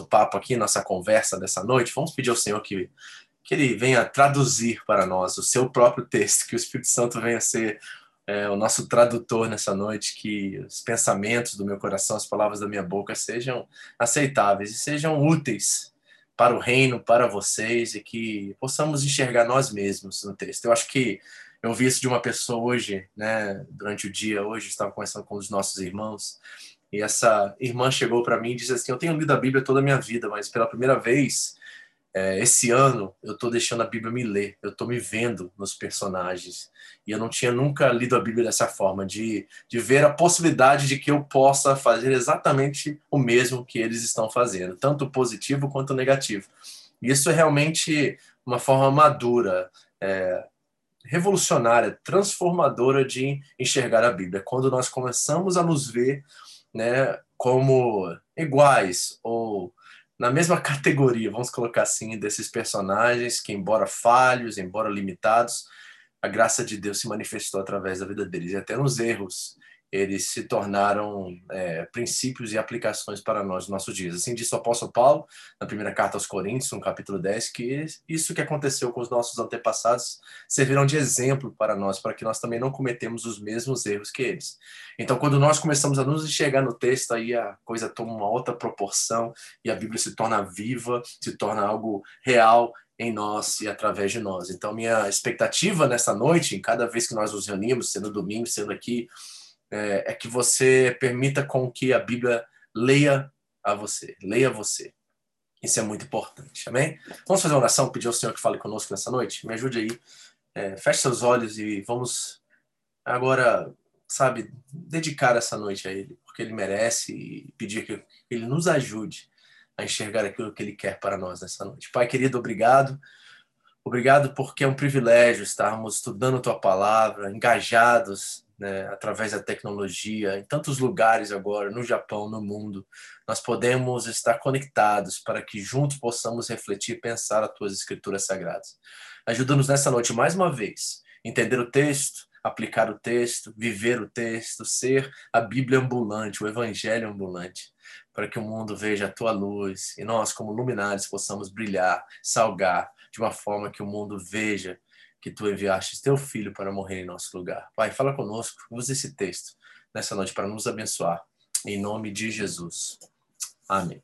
papo aqui, nossa conversa dessa noite, vamos pedir ao Senhor que, que Ele venha traduzir para nós o seu próprio texto, que o Espírito Santo venha ser é, o nosso tradutor nessa noite, que os pensamentos do meu coração, as palavras da minha boca sejam aceitáveis e sejam úteis para o reino, para vocês e que possamos enxergar nós mesmos no texto. Eu acho que eu ouvi isso de uma pessoa hoje, né, durante o dia, hoje estava conversando com os nossos irmãos, e essa irmã chegou para mim e disse assim: Eu tenho lido a Bíblia toda a minha vida, mas pela primeira vez é, esse ano eu estou deixando a Bíblia me ler, eu estou me vendo nos personagens. E eu não tinha nunca lido a Bíblia dessa forma, de, de ver a possibilidade de que eu possa fazer exatamente o mesmo que eles estão fazendo, tanto positivo quanto negativo. E isso é realmente uma forma madura, é, revolucionária, transformadora de enxergar a Bíblia. Quando nós começamos a nos ver né, como iguais ou na mesma categoria, vamos colocar assim, desses personagens que, embora falhos, embora limitados, a graça de Deus se manifestou através da vida deles. E até nos erros eles se tornaram é, princípios e aplicações para nós nos nossos dias. Assim disse o apóstolo Paulo, na primeira carta aos Coríntios, no capítulo 10, que isso que aconteceu com os nossos antepassados servirão de exemplo para nós, para que nós também não cometemos os mesmos erros que eles. Então, quando nós começamos a nos enxergar no texto, aí a coisa toma uma outra proporção e a Bíblia se torna viva, se torna algo real em nós e através de nós. Então, minha expectativa nessa noite, em cada vez que nós nos reunimos, sendo domingo, sendo aqui é, é que você permita com que a Bíblia leia a você, leia você. Isso é muito importante, amém? Vamos fazer uma oração, pedir ao Senhor que fale conosco nessa noite? Me ajude aí. É, feche seus olhos e vamos agora, sabe, dedicar essa noite a Ele, porque Ele merece e pedir que Ele nos ajude a enxergar aquilo que Ele quer para nós nessa noite. Pai querido, obrigado. Obrigado porque é um privilégio estarmos estudando Tua palavra, engajados né, através da tecnologia, em tantos lugares agora, no Japão, no mundo, nós podemos estar conectados para que juntos possamos refletir e pensar as tuas escrituras sagradas. Ajuda-nos nessa noite mais uma vez, entender o texto, aplicar o texto, viver o texto, ser a Bíblia ambulante, o Evangelho ambulante, para que o mundo veja a tua luz e nós, como luminares, possamos brilhar, salgar de uma forma que o mundo veja que tu enviaste teu filho para morrer em nosso lugar. Pai, fala conosco, usa esse texto nessa noite para nos abençoar. Em nome de Jesus. Amém.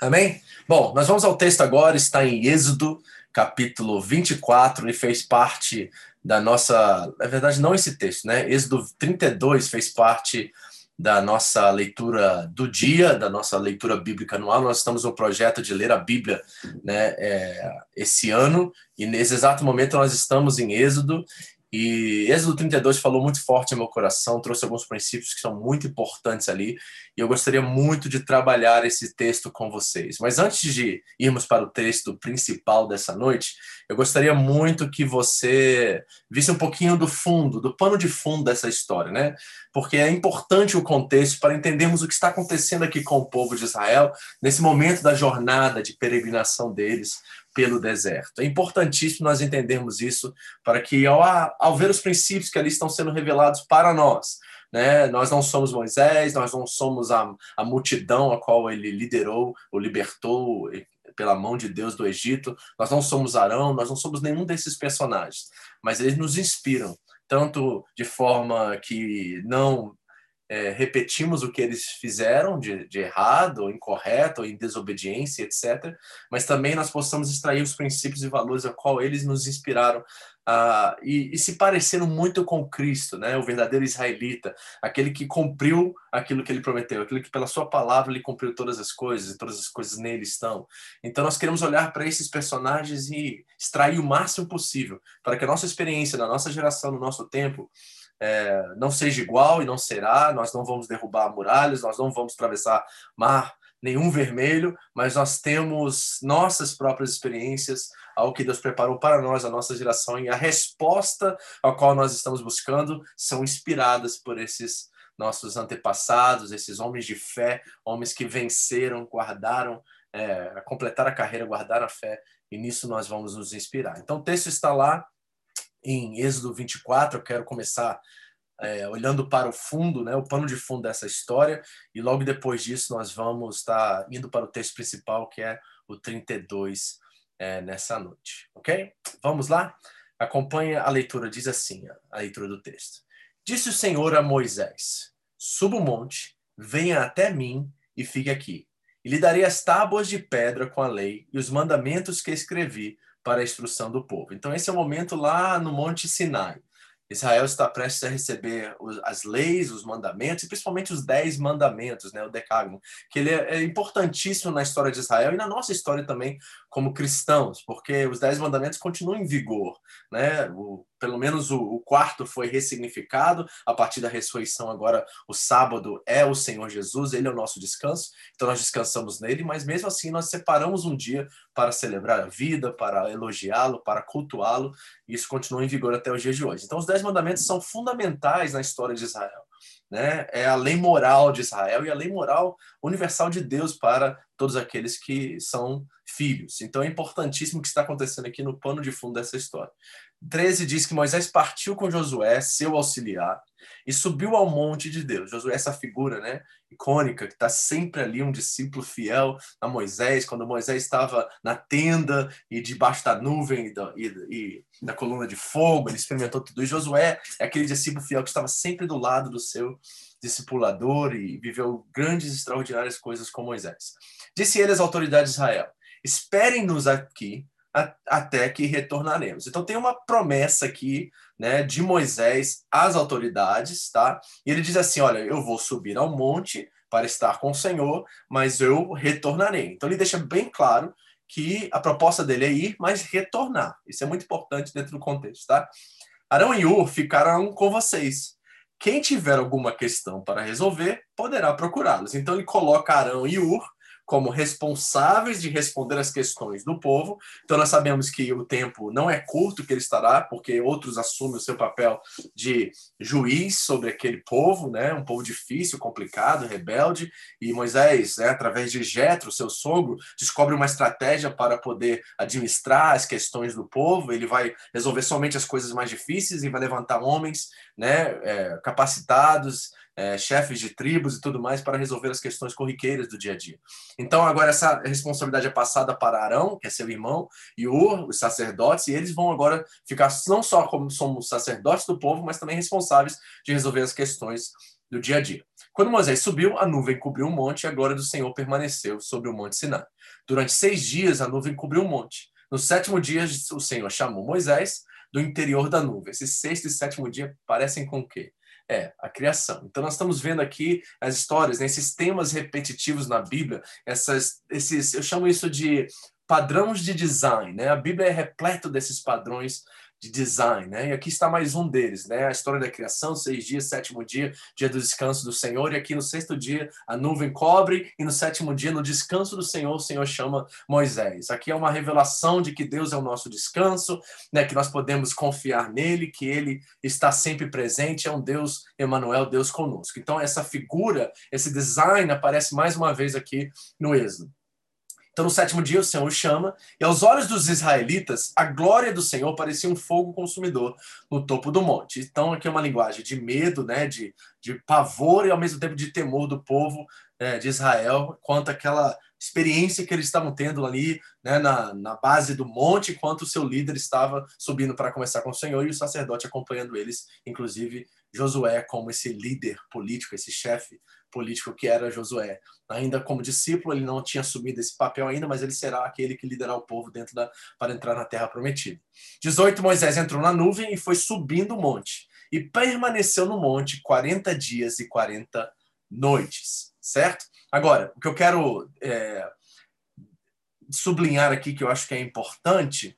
Amém? Bom, nós vamos ao texto agora, está em Êxodo, capítulo 24, ele fez parte da nossa. Na verdade, não esse texto, né? Êxodo 32 fez parte da nossa leitura do dia, da nossa leitura bíblica anual. Nós estamos no projeto de ler a Bíblia né, é, esse ano, e nesse exato momento nós estamos em Êxodo, e Êxodo 32 falou muito forte no meu coração, trouxe alguns princípios que são muito importantes ali, e eu gostaria muito de trabalhar esse texto com vocês. Mas antes de irmos para o texto principal dessa noite, eu gostaria muito que você visse um pouquinho do fundo, do pano de fundo dessa história, né? Porque é importante o contexto para entendermos o que está acontecendo aqui com o povo de Israel nesse momento da jornada de peregrinação deles pelo deserto. É importantíssimo nós entendermos isso para que, ao, ao ver os princípios que ali estão sendo revelados para nós, né, nós não somos Moisés, nós não somos a, a multidão a qual ele liderou, ou libertou pela mão de Deus do Egito, nós não somos Arão, nós não somos nenhum desses personagens, mas eles nos inspiram, tanto de forma que não é, repetimos o que eles fizeram de, de errado, ou incorreto, ou em desobediência, etc. Mas também nós possamos extrair os princípios e valores a qual eles nos inspiraram e, e, se pareceram muito com Cristo, né? o verdadeiro israelita, aquele que cumpriu aquilo que ele prometeu, aquele que pela sua palavra ele cumpriu todas as coisas, e todas as coisas nele estão. Então nós queremos olhar para esses personagens e extrair o máximo possível para que a nossa experiência, na nossa geração, no nosso tempo, é, não seja igual e não será, nós não vamos derrubar muralhas, nós não vamos atravessar mar nenhum vermelho, mas nós temos nossas próprias experiências, ao que Deus preparou para nós, a nossa geração, e a resposta a qual nós estamos buscando são inspiradas por esses nossos antepassados, esses homens de fé, homens que venceram, guardaram, é, completaram a carreira, guardaram a fé, e nisso nós vamos nos inspirar. Então o texto está lá em Êxodo 24, eu quero começar é, olhando para o fundo, né, o pano de fundo dessa história, e logo depois disso nós vamos estar indo para o texto principal, que é o 32 é, nessa noite, ok? Vamos lá? Acompanhe a leitura, diz assim, a leitura do texto. Disse o Senhor a Moisés, suba o monte, venha até mim e fique aqui. E lhe darei as tábuas de pedra com a lei e os mandamentos que escrevi para a instrução do povo. Então esse é o momento lá no Monte Sinai. Israel está prestes a receber as leis, os mandamentos, e principalmente os dez mandamentos, né, o decágono, que ele é, é importantíssimo na história de Israel e na nossa história também como cristãos, porque os dez mandamentos continuam em vigor, né? O, pelo menos o, o, quarto foi ressignificado a partir da ressurreição. Agora, o sábado é o Senhor Jesus, ele é o nosso descanso, então nós descansamos nele, mas mesmo assim nós separamos um dia para celebrar a vida, para elogiá-lo, para cultuá-lo, e isso continua em vigor até os dias de hoje. Então, os dez mandamentos são fundamentais na história de Israel né? É a lei moral de Israel e a lei moral universal de Deus para todos aqueles que são filhos. Então é importantíssimo o que está acontecendo aqui no pano de fundo dessa história. 13 diz que Moisés partiu com Josué, seu auxiliar, e subiu ao monte de Deus. Josué é essa figura, né, icônica, que está sempre ali, um discípulo fiel a Moisés, quando Moisés estava na tenda e debaixo da nuvem e da, e, e da coluna de fogo, ele experimentou tudo. E Josué é aquele discípulo fiel que estava sempre do lado do seu discipulador e viveu grandes extraordinárias coisas com Moisés. Disse ele às autoridades de Israel: Esperem-nos aqui até que retornaremos. Então tem uma promessa aqui, né, de Moisés às autoridades, tá? E ele diz assim: olha, eu vou subir ao monte para estar com o Senhor, mas eu retornarei. Então ele deixa bem claro que a proposta dele é ir, mas retornar. Isso é muito importante dentro do contexto, tá? Arão e Ur ficarão com vocês. Quem tiver alguma questão para resolver, poderá procurá-los. Então ele coloca Arão e Ur como responsáveis de responder as questões do povo. Então, nós sabemos que o tempo não é curto que ele estará, porque outros assumem o seu papel de juiz sobre aquele povo, né? um povo difícil, complicado, rebelde. E Moisés, né, através de Jetro, seu sogro, descobre uma estratégia para poder administrar as questões do povo. Ele vai resolver somente as coisas mais difíceis e vai levantar homens né, é, capacitados, é, chefes de tribos e tudo mais para resolver as questões corriqueiras do dia a dia. Então, agora essa responsabilidade é passada para Arão, que é seu irmão, e Ur, os sacerdotes, e eles vão agora ficar não só como somos sacerdotes do povo, mas também responsáveis de resolver as questões do dia a dia. Quando Moisés subiu, a nuvem cobriu o monte e a glória do Senhor permaneceu sobre o monte Sinai. Durante seis dias, a nuvem cobriu o monte. No sétimo dia, o Senhor chamou Moisés do interior da nuvem. Esse sexto e sétimo dia parecem com o quê? É, a criação. Então, nós estamos vendo aqui as histórias, né, esses temas repetitivos na Bíblia, essas, esses, eu chamo isso de padrões de design. Né? A Bíblia é repleta desses padrões de design, né? E aqui está mais um deles, né? A história da criação, seis dias, sétimo dia, dia do descanso do Senhor, e aqui no sexto dia a nuvem cobre, e no sétimo dia, no descanso do Senhor, o Senhor chama Moisés. Aqui é uma revelação de que Deus é o nosso descanso, né? Que nós podemos confiar nele, que ele está sempre presente, é um Deus, Emanuel, Deus conosco. Então essa figura, esse design aparece mais uma vez aqui no Êxodo. Então, no sétimo dia, o Senhor o chama, e aos olhos dos israelitas, a glória do Senhor parecia um fogo consumidor no topo do monte. Então, aqui é uma linguagem de medo, né, de, de pavor e ao mesmo tempo de temor do povo né, de Israel, quanto àquela experiência que eles estavam tendo ali né, na, na base do monte, enquanto o seu líder estava subindo para conversar com o Senhor e o sacerdote acompanhando eles, inclusive Josué como esse líder político, esse chefe político que era Josué. Ainda como discípulo, ele não tinha assumido esse papel ainda, mas ele será aquele que liderará o povo dentro da para entrar na terra prometida. 18 Moisés entrou na nuvem e foi subindo o monte e permaneceu no monte 40 dias e 40 noites, certo? Agora, o que eu quero é, sublinhar aqui que eu acho que é importante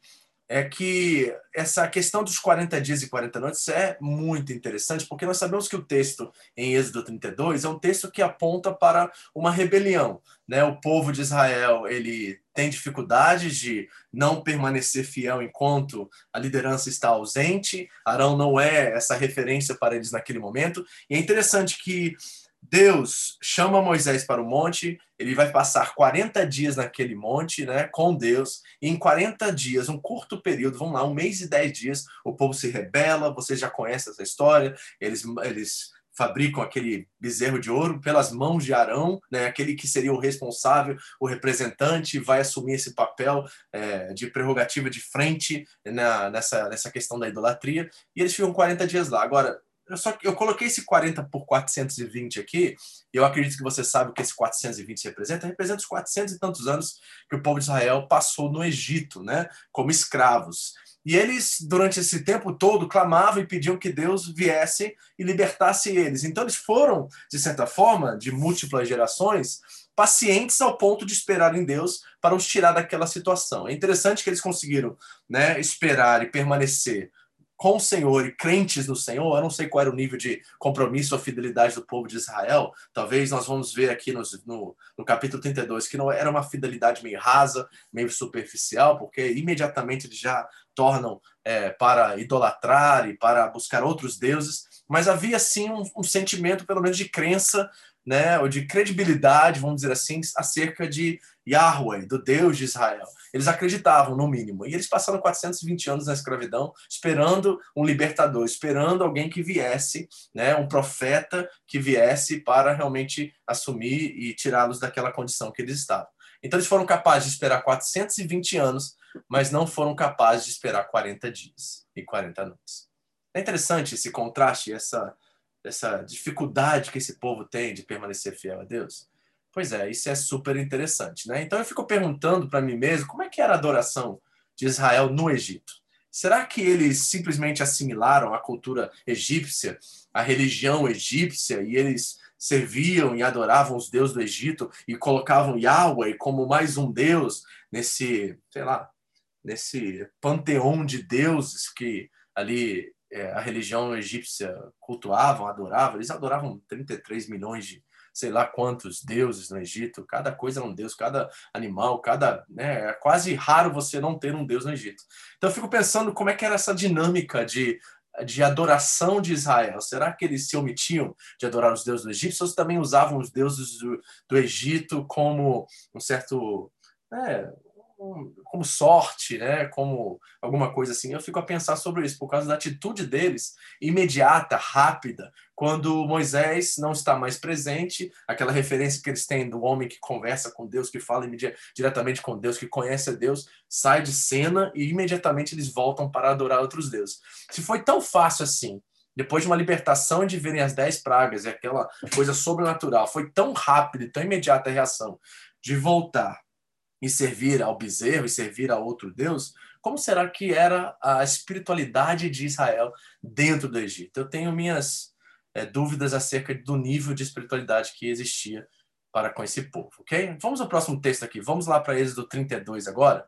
é que essa questão dos 40 dias e 40 noites é muito interessante, porque nós sabemos que o texto em Êxodo 32 é um texto que aponta para uma rebelião. Né? O povo de Israel ele tem dificuldades de não permanecer fiel enquanto a liderança está ausente. Arão não é essa referência para eles naquele momento. E é interessante que Deus chama Moisés para o monte, ele vai passar 40 dias naquele monte, né, com Deus, e em 40 dias, um curto período, vamos lá, um mês e 10 dias, o povo se rebela, você já conhece essa história, eles, eles fabricam aquele bezerro de ouro pelas mãos de Arão, né, aquele que seria o responsável, o representante, vai assumir esse papel é, de prerrogativa de frente na, nessa, nessa questão da idolatria, e eles ficam 40 dias lá. Agora, eu, só, eu coloquei esse 40 por 420 aqui, e eu acredito que você sabe o que esse 420 representa. Representa os 400 e tantos anos que o povo de Israel passou no Egito, né, como escravos. E eles, durante esse tempo todo, clamavam e pediam que Deus viesse e libertasse eles. Então, eles foram, de certa forma, de múltiplas gerações, pacientes ao ponto de esperar em Deus para os tirar daquela situação. É interessante que eles conseguiram né, esperar e permanecer com o Senhor e crentes no Senhor, eu não sei qual era o nível de compromisso ou fidelidade do povo de Israel, talvez nós vamos ver aqui no, no, no, capítulo 32 que não era uma fidelidade meio rasa, meio superficial, porque imediatamente eles já tornam é, para idolatrar e para buscar outros deuses, mas havia sim um, um sentimento, pelo menos, de crença né, ou de credibilidade, vamos dizer assim, acerca de Yahweh, do Deus de Israel. Eles acreditavam, no mínimo. E eles passaram 420 anos na escravidão, esperando um libertador, esperando alguém que viesse, né, um profeta que viesse para realmente assumir e tirá-los daquela condição que eles estavam. Então eles foram capazes de esperar 420 anos, mas não foram capazes de esperar 40 dias e 40 noites. É interessante esse contraste, essa essa dificuldade que esse povo tem de permanecer fiel a Deus? Pois é, isso é super interessante, né? Então eu fico perguntando para mim mesmo como é que era a adoração de Israel no Egito. Será que eles simplesmente assimilaram a cultura egípcia, a religião egípcia, e eles serviam e adoravam os deuses do Egito e colocavam Yahweh como mais um deus nesse, sei lá, nesse panteão de deuses que ali é, a religião egípcia cultuavam, adoravam, eles adoravam 33 milhões de sei lá quantos deuses no Egito, cada coisa é um deus, cada animal, cada, né, é quase raro você não ter um deus no Egito. Então eu fico pensando como é que era essa dinâmica de de adoração de Israel. Será que eles se omitiam de adorar os deuses do Egito? Ou também usavam os deuses do, do Egito como um certo é, como sorte, né? Como alguma coisa assim. Eu fico a pensar sobre isso por causa da atitude deles imediata, rápida, quando Moisés não está mais presente, aquela referência que eles têm do homem que conversa com Deus, que fala diretamente com Deus, que conhece a Deus, sai de cena e imediatamente eles voltam para adorar outros deuses. Se foi tão fácil assim, depois de uma libertação de verem as dez pragas e aquela coisa sobrenatural, foi tão rápido e tão imediata a reação de voltar e servir ao bezerro e servir a outro Deus, como será que era a espiritualidade de Israel dentro do Egito? Eu tenho minhas é, dúvidas acerca do nível de espiritualidade que existia para com esse povo, ok? Vamos ao próximo texto aqui. Vamos lá para Êxodo 32 agora,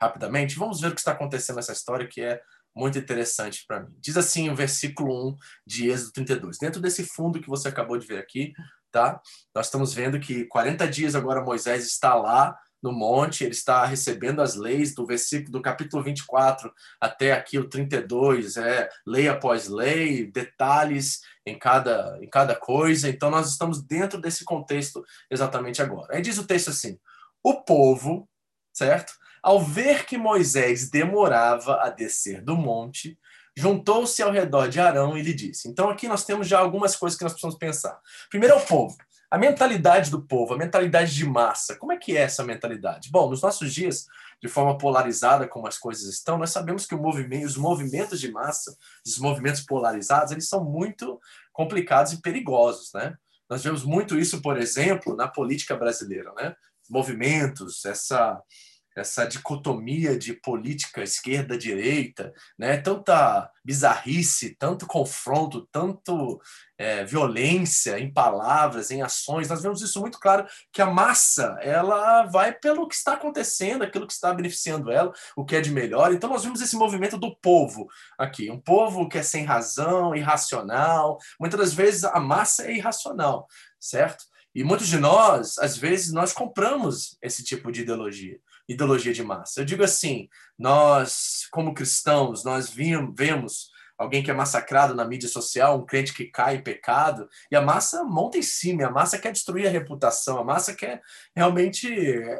rapidamente. Vamos ver o que está acontecendo nessa história que é muito interessante para mim. Diz assim o versículo 1 de Êxodo 32. Dentro desse fundo que você acabou de ver aqui, tá? Nós estamos vendo que 40 dias agora Moisés está lá no monte, ele está recebendo as leis do versículo do capítulo 24 até aqui o 32, é lei após lei, detalhes em cada em cada coisa. Então nós estamos dentro desse contexto exatamente agora. Aí diz o texto assim: o povo, certo? Ao ver que Moisés demorava a descer do monte, juntou-se ao redor de Arão e lhe disse. Então aqui nós temos já algumas coisas que nós precisamos pensar. Primeiro é o povo. A mentalidade do povo, a mentalidade de massa, como é que é essa mentalidade? Bom, nos nossos dias, de forma polarizada como as coisas estão, nós sabemos que movimento, os movimentos de massa, os movimentos polarizados, eles são muito complicados e perigosos, né? Nós vemos muito isso, por exemplo, na política brasileira, né? Movimentos, essa essa dicotomia de política esquerda-direita, né? tanta bizarrice, tanto confronto, tanto é, violência em palavras, em ações. Nós vemos isso muito claro que a massa ela vai pelo que está acontecendo, aquilo que está beneficiando ela, o que é de melhor. Então nós vimos esse movimento do povo aqui, um povo que é sem razão, irracional. Muitas das vezes a massa é irracional, certo? E muitos de nós, às vezes, nós compramos esse tipo de ideologia ideologia de massa. Eu digo assim, nós, como cristãos, nós vimos, vemos alguém que é massacrado na mídia social, um crente que cai em pecado, e a massa monta em cima, a massa quer destruir a reputação, a massa quer realmente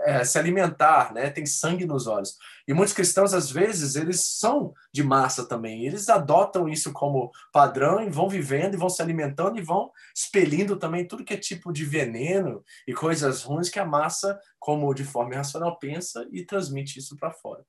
é, se alimentar, né? tem sangue nos olhos. E muitos cristãos, às vezes, eles são de massa também, eles adotam isso como padrão e vão vivendo e vão se alimentando e vão expelindo também tudo que é tipo de veneno e coisas ruins que a massa, como de forma irracional, pensa e transmite isso para fora.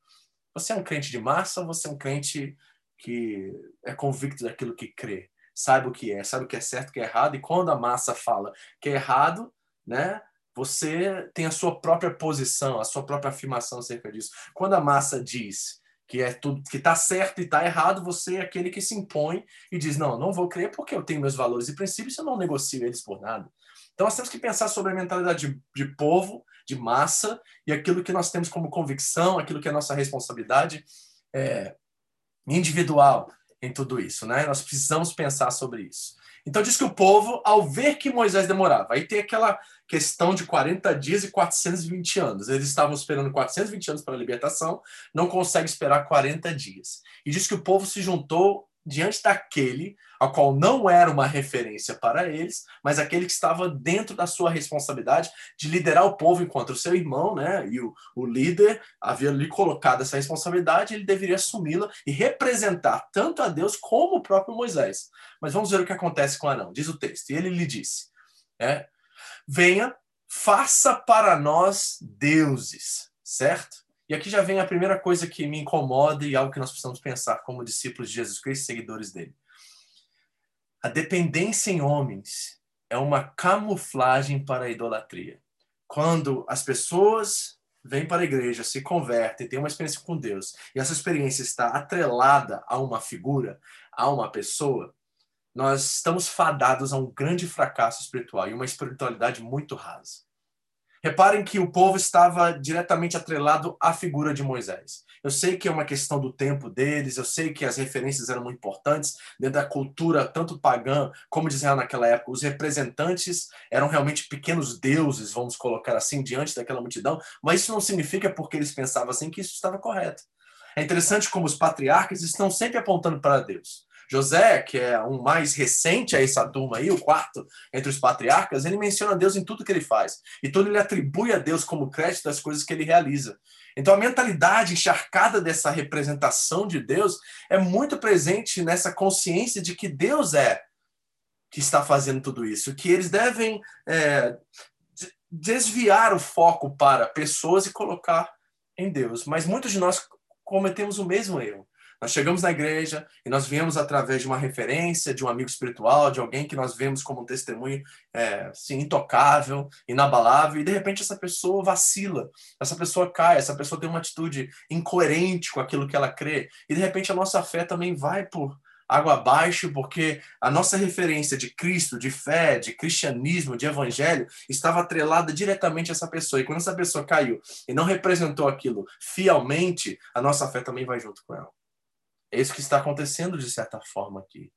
Você é um crente de massa ou você é um crente que é convicto daquilo que crê? Sabe o que é, sabe o que é certo, o que é errado, e quando a massa fala que é errado, né? Você tem a sua própria posição, a sua própria afirmação acerca disso. Quando a massa diz que é tudo que está certo e está errado, você é aquele que se impõe e diz: não, não vou crer porque eu tenho meus valores e princípios, eu não negocio eles por nada. Então nós temos que pensar sobre a mentalidade de, de povo, de massa e aquilo que nós temos como convicção, aquilo que é nossa responsabilidade é, individual em tudo isso, né? Nós precisamos pensar sobre isso. Então diz que o povo, ao ver que Moisés demorava, aí tem aquela questão de 40 dias e 420 anos. Eles estavam esperando 420 anos para a libertação, não consegue esperar 40 dias. E diz que o povo se juntou diante daquele a qual não era uma referência para eles, mas aquele que estava dentro da sua responsabilidade de liderar o povo enquanto o seu irmão, né, e o, o líder havia lhe colocado essa responsabilidade, ele deveria assumi-la e representar tanto a Deus como o próprio Moisés. Mas vamos ver o que acontece com Arão. Diz o texto, e ele lhe disse, é, venha, faça para nós deuses, certo? E aqui já vem a primeira coisa que me incomoda e algo que nós precisamos pensar como discípulos de Jesus Cristo, seguidores dele. A dependência em homens é uma camuflagem para a idolatria. Quando as pessoas vêm para a igreja, se convertem, têm uma experiência com Deus, e essa experiência está atrelada a uma figura, a uma pessoa, nós estamos fadados a um grande fracasso espiritual e uma espiritualidade muito rasa. Reparem que o povo estava diretamente atrelado à figura de Moisés. Eu sei que é uma questão do tempo deles, eu sei que as referências eram muito importantes dentro da cultura, tanto pagã como de Israel naquela época. Os representantes eram realmente pequenos deuses, vamos colocar assim, diante daquela multidão, mas isso não significa porque eles pensavam assim que isso estava correto. É interessante como os patriarcas estão sempre apontando para Deus. José, que é um mais recente a essa turma aí, o quarto entre os patriarcas, ele menciona Deus em tudo que ele faz. E tudo ele atribui a Deus como crédito das coisas que ele realiza. Então a mentalidade encharcada dessa representação de Deus é muito presente nessa consciência de que Deus é que está fazendo tudo isso, que eles devem é, desviar o foco para pessoas e colocar em Deus. Mas muitos de nós cometemos o mesmo erro. Nós chegamos na igreja e nós viemos através de uma referência, de um amigo espiritual, de alguém que nós vemos como um testemunho é, assim, intocável, inabalável, e de repente essa pessoa vacila, essa pessoa cai, essa pessoa tem uma atitude incoerente com aquilo que ela crê, e de repente a nossa fé também vai por água abaixo, porque a nossa referência de Cristo, de fé, de cristianismo, de evangelho, estava atrelada diretamente a essa pessoa. E quando essa pessoa caiu e não representou aquilo fielmente, a nossa fé também vai junto com ela. É isso que está acontecendo de certa forma aqui.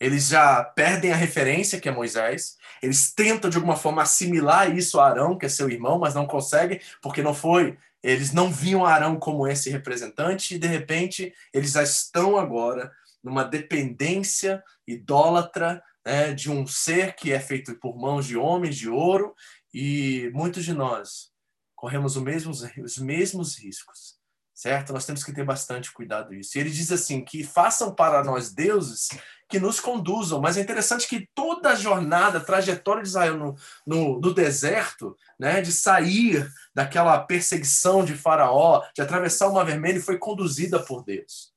Eles já perdem a referência, que é Moisés. Eles tentam de alguma forma assimilar isso a Arão, que é seu irmão, mas não conseguem, porque não foi. Eles não viam Arão como esse representante, e de repente eles já estão agora numa dependência idólatra né, de um ser que é feito por mãos de homens de ouro, e muitos de nós corremos os mesmos, os mesmos riscos certo? Nós temos que ter bastante cuidado isso. E ele diz assim que façam para nós deuses que nos conduzam. Mas é interessante que toda a jornada, a trajetória de Israel no, no, no deserto, né, de sair daquela perseguição de Faraó, de atravessar o Mar Vermelho, foi conduzida por Deus.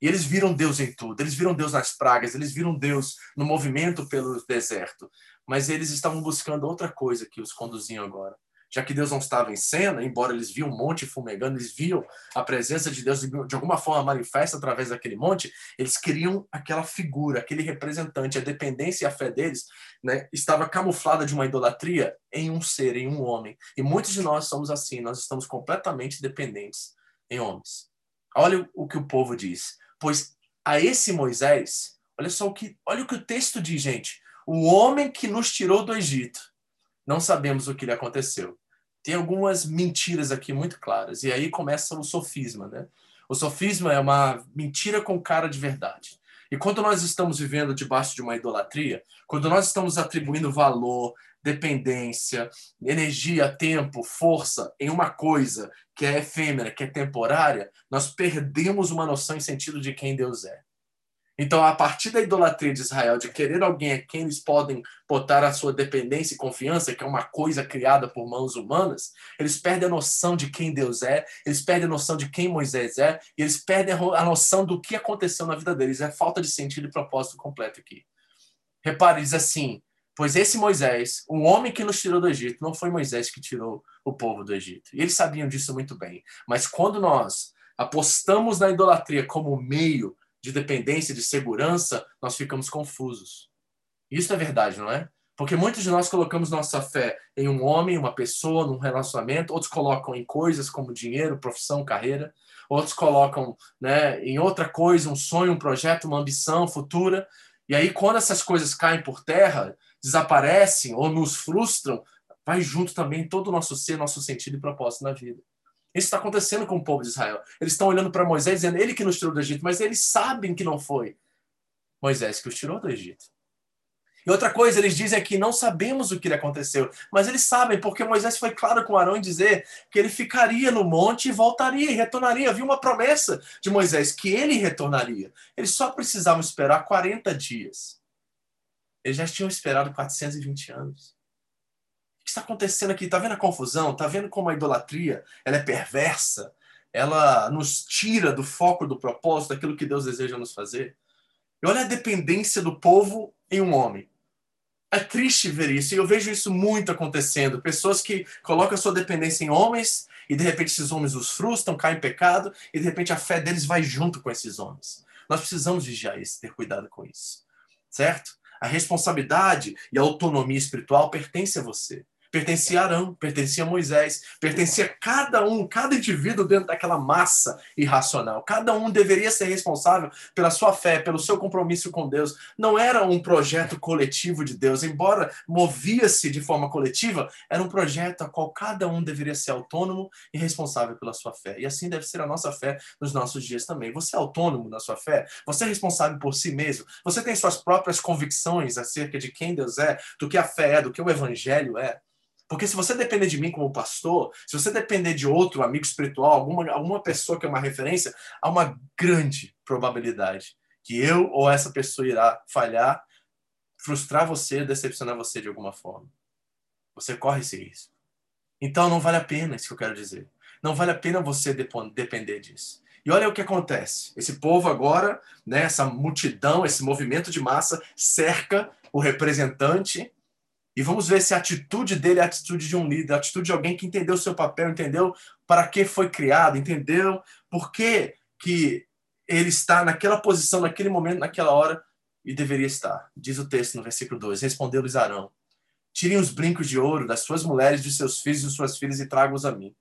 E eles viram Deus em tudo. Eles viram Deus nas pragas, eles viram Deus no movimento pelo deserto. Mas eles estavam buscando outra coisa que os conduziam agora já que Deus não estava em cena, embora eles viam um monte fumegando, eles viam a presença de Deus de alguma forma manifesta através daquele monte, eles queriam aquela figura, aquele representante, a dependência e a fé deles né, estava camuflada de uma idolatria em um ser, em um homem. E muitos de nós somos assim, nós estamos completamente dependentes em homens. Olha o que o povo diz. Pois a esse Moisés, olha só o que, olha o que o texto diz, gente. O homem que nos tirou do Egito não sabemos o que lhe aconteceu. Tem algumas mentiras aqui muito claras. E aí começa o sofisma, né? O sofisma é uma mentira com cara de verdade. E quando nós estamos vivendo debaixo de uma idolatria, quando nós estamos atribuindo valor, dependência, energia, tempo, força em uma coisa que é efêmera, que é temporária, nós perdemos uma noção e sentido de quem Deus é. Então, a partir da idolatria de Israel, de querer alguém a quem eles podem botar a sua dependência e confiança, que é uma coisa criada por mãos humanas, eles perdem a noção de quem Deus é, eles perdem a noção de quem Moisés é, e eles perdem a noção do que aconteceu na vida deles. É falta de sentido e propósito completo aqui. Repare, diz assim: Pois esse Moisés, o homem que nos tirou do Egito, não foi Moisés que tirou o povo do Egito. E eles sabiam disso muito bem. Mas quando nós apostamos na idolatria como meio de dependência, de segurança, nós ficamos confusos. Isso é verdade, não é? Porque muitos de nós colocamos nossa fé em um homem, uma pessoa, num relacionamento, outros colocam em coisas como dinheiro, profissão, carreira, outros colocam né, em outra coisa, um sonho, um projeto, uma ambição futura. E aí, quando essas coisas caem por terra, desaparecem ou nos frustram, vai junto também todo o nosso ser, nosso sentido e propósito na vida. Isso está acontecendo com o povo de Israel. Eles estão olhando para Moisés dizendo, ele que nos tirou do Egito, mas eles sabem que não foi Moisés que os tirou do Egito. E outra coisa, eles dizem que não sabemos o que lhe aconteceu, mas eles sabem, porque Moisés foi claro com Arão em dizer que ele ficaria no monte e voltaria e retornaria. Havia uma promessa de Moisés que ele retornaria. Eles só precisavam esperar 40 dias. Eles já tinham esperado 420 anos está acontecendo aqui? Está vendo a confusão? Está vendo como a idolatria ela é perversa? Ela nos tira do foco do propósito, daquilo que Deus deseja nos fazer? E olha a dependência do povo em um homem. É triste ver isso, e eu vejo isso muito acontecendo. Pessoas que colocam sua dependência em homens, e de repente esses homens os frustram, caem em pecado, e de repente a fé deles vai junto com esses homens. Nós precisamos vigiar isso, ter cuidado com isso. Certo? A responsabilidade e a autonomia espiritual pertence a você pertencia a Arão, pertencia a Moisés, pertencia a cada um, cada indivíduo dentro daquela massa irracional. Cada um deveria ser responsável pela sua fé, pelo seu compromisso com Deus. Não era um projeto coletivo de Deus, embora movia-se de forma coletiva, era um projeto a qual cada um deveria ser autônomo e responsável pela sua fé. E assim deve ser a nossa fé nos nossos dias também. Você é autônomo na sua fé? Você é responsável por si mesmo? Você tem suas próprias convicções acerca de quem Deus é, do que a fé é, do que o evangelho é? Porque se você depender de mim como pastor, se você depender de outro amigo espiritual, alguma, alguma pessoa que é uma referência, há uma grande probabilidade que eu ou essa pessoa irá falhar, frustrar você, decepcionar você de alguma forma. Você corre esse risco. Então não vale a pena, isso que eu quero dizer. Não vale a pena você depender disso. E olha o que acontece. Esse povo agora, né, essa multidão, esse movimento de massa cerca o representante e vamos ver se a atitude dele é a atitude de um líder, a atitude de alguém que entendeu o seu papel, entendeu para que foi criado, entendeu por que, que ele está naquela posição, naquele momento, naquela hora e deveria estar. Diz o texto no versículo 2: Respondeu-lhes Arão: Tirem os brincos de ouro das suas mulheres, de seus filhos e de suas filhas e tragam-os a mim.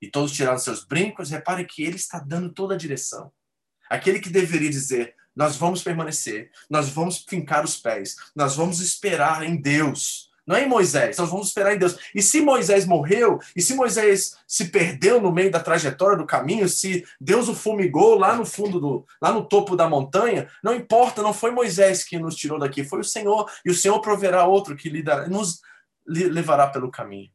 E todos tiraram seus brincos. Reparem que ele está dando toda a direção. Aquele que deveria dizer: Nós vamos permanecer, nós vamos fincar os pés, nós vamos esperar em Deus não é em Moisés, nós vamos esperar em Deus. E se Moisés morreu, e se Moisés se perdeu no meio da trajetória do caminho, se Deus o fumigou lá no fundo do, lá no topo da montanha, não importa, não foi Moisés que nos tirou daqui, foi o Senhor, e o Senhor proverá outro que nos levará pelo caminho.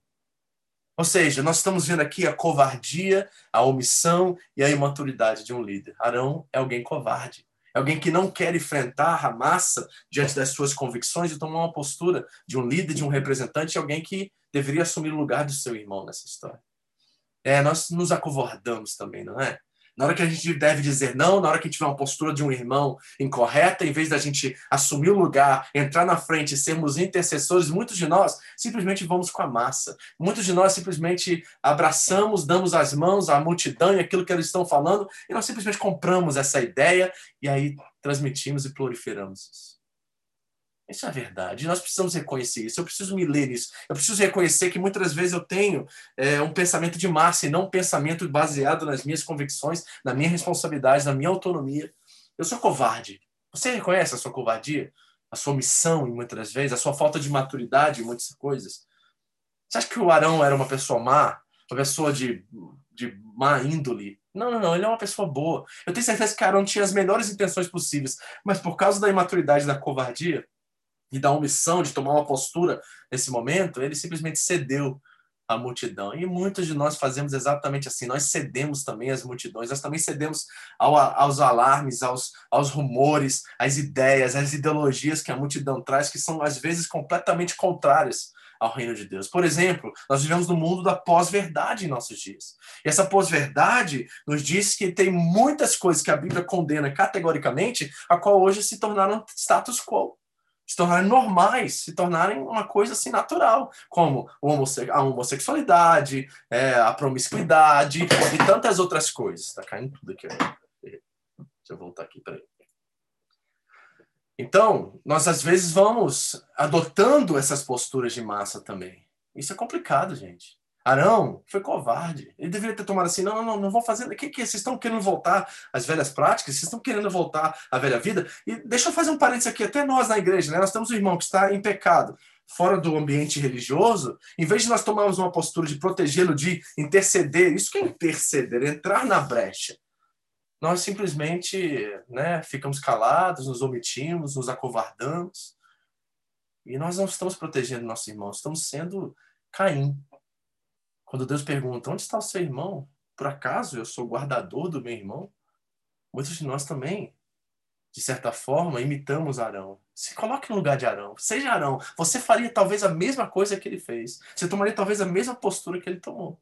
Ou seja, nós estamos vendo aqui a covardia, a omissão e a imaturidade de um líder. Arão é alguém covarde. Alguém que não quer enfrentar a massa diante das suas convicções e tomar uma postura de um líder, de um representante, alguém que deveria assumir o lugar do seu irmão nessa história. É, nós nos acovardamos também, não é? Na hora que a gente deve dizer não, na hora que tiver uma postura de um irmão incorreta, em vez da gente assumir o lugar, entrar na frente, sermos intercessores, muitos de nós simplesmente vamos com a massa. Muitos de nós simplesmente abraçamos, damos as mãos à multidão e aquilo que eles estão falando, e nós simplesmente compramos essa ideia e aí transmitimos e proliferamos isso. Isso é verdade. Nós precisamos reconhecer isso. Eu preciso me ler isso. Eu preciso reconhecer que muitas vezes eu tenho é, um pensamento de massa e não um pensamento baseado nas minhas convicções, na minha responsabilidade, na minha autonomia. Eu sou covarde. Você reconhece a sua covardia? A sua omissão, muitas vezes, a sua falta de maturidade em muitas coisas? Você acha que o Arão era uma pessoa má? Uma pessoa de, de má índole? Não, não, não, ele é uma pessoa boa. Eu tenho certeza que Arão tinha as melhores intenções possíveis, mas por causa da imaturidade, da covardia e da omissão de tomar uma postura nesse momento, ele simplesmente cedeu à multidão. E muitos de nós fazemos exatamente assim. Nós cedemos também às multidões, nós também cedemos ao, aos alarmes, aos, aos rumores, às ideias, às ideologias que a multidão traz, que são às vezes completamente contrárias ao reino de Deus. Por exemplo, nós vivemos no mundo da pós-verdade em nossos dias. E essa pós-verdade nos diz que tem muitas coisas que a Bíblia condena categoricamente, a qual hoje se tornaram status quo se tornarem normais, se tornarem uma coisa assim natural, como a homossexualidade, é, a promiscuidade e tantas outras coisas. Está caindo tudo aqui. Deixa eu voltar aqui, peraí. Então, nós às vezes vamos adotando essas posturas de massa também. Isso é complicado, gente. Arão foi covarde. Ele deveria ter tomado assim: não, não, não, não vou fazer. O que, que é? Vocês estão querendo voltar às velhas práticas? Vocês estão querendo voltar à velha vida? E deixa eu fazer um parênteses aqui, até nós na igreja, né? Nós temos um irmão que está em pecado, fora do ambiente religioso. Em vez de nós tomarmos uma postura de protegê-lo, de interceder, isso que é interceder, entrar na brecha nós simplesmente né, ficamos calados, nos omitimos, nos acovardamos. E nós não estamos protegendo nosso irmão, estamos sendo Caim. Quando Deus pergunta: onde está o seu irmão? Por acaso eu sou guardador do meu irmão? Muitos de nós também, de certa forma, imitamos Arão. Se coloque no lugar de Arão. Seja Arão. Você faria talvez a mesma coisa que ele fez. Você tomaria talvez a mesma postura que ele tomou.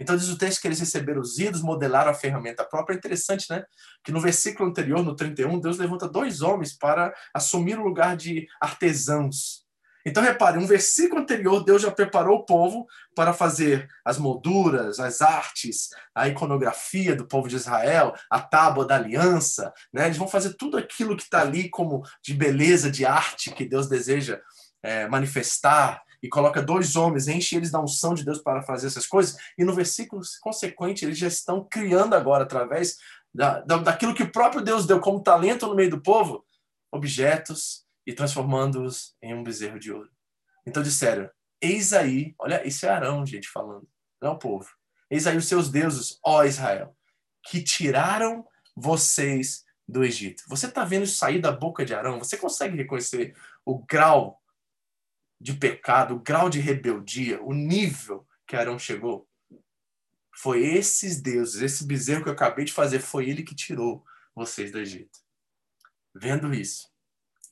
Então diz o texto que eles receberam os ídolos, modelaram a ferramenta própria. É interessante, né? Que no versículo anterior, no 31, Deus levanta dois homens para assumir o lugar de artesãos. Então repare, um versículo anterior, Deus já preparou o povo para fazer as molduras, as artes, a iconografia do povo de Israel, a tábua da aliança, né? Eles vão fazer tudo aquilo que está ali como de beleza, de arte que Deus deseja é, manifestar e coloca dois homens, enche eles da unção de Deus para fazer essas coisas, e no versículo consequente eles já estão criando agora, através da, da, daquilo que o próprio Deus deu como talento no meio do povo, objetos e transformando-os em um bezerro de ouro. Então disseram: Eis aí, olha, isso é Arão, gente, falando, não é o povo. Eis aí os seus deuses, ó Israel, que tiraram vocês do Egito. Você está vendo isso sair da boca de Arão? Você consegue reconhecer o grau de pecado, o grau de rebeldia, o nível que Arão chegou, foi esses deuses, esse bezerro que eu acabei de fazer, foi ele que tirou vocês do Egito. Vendo isso,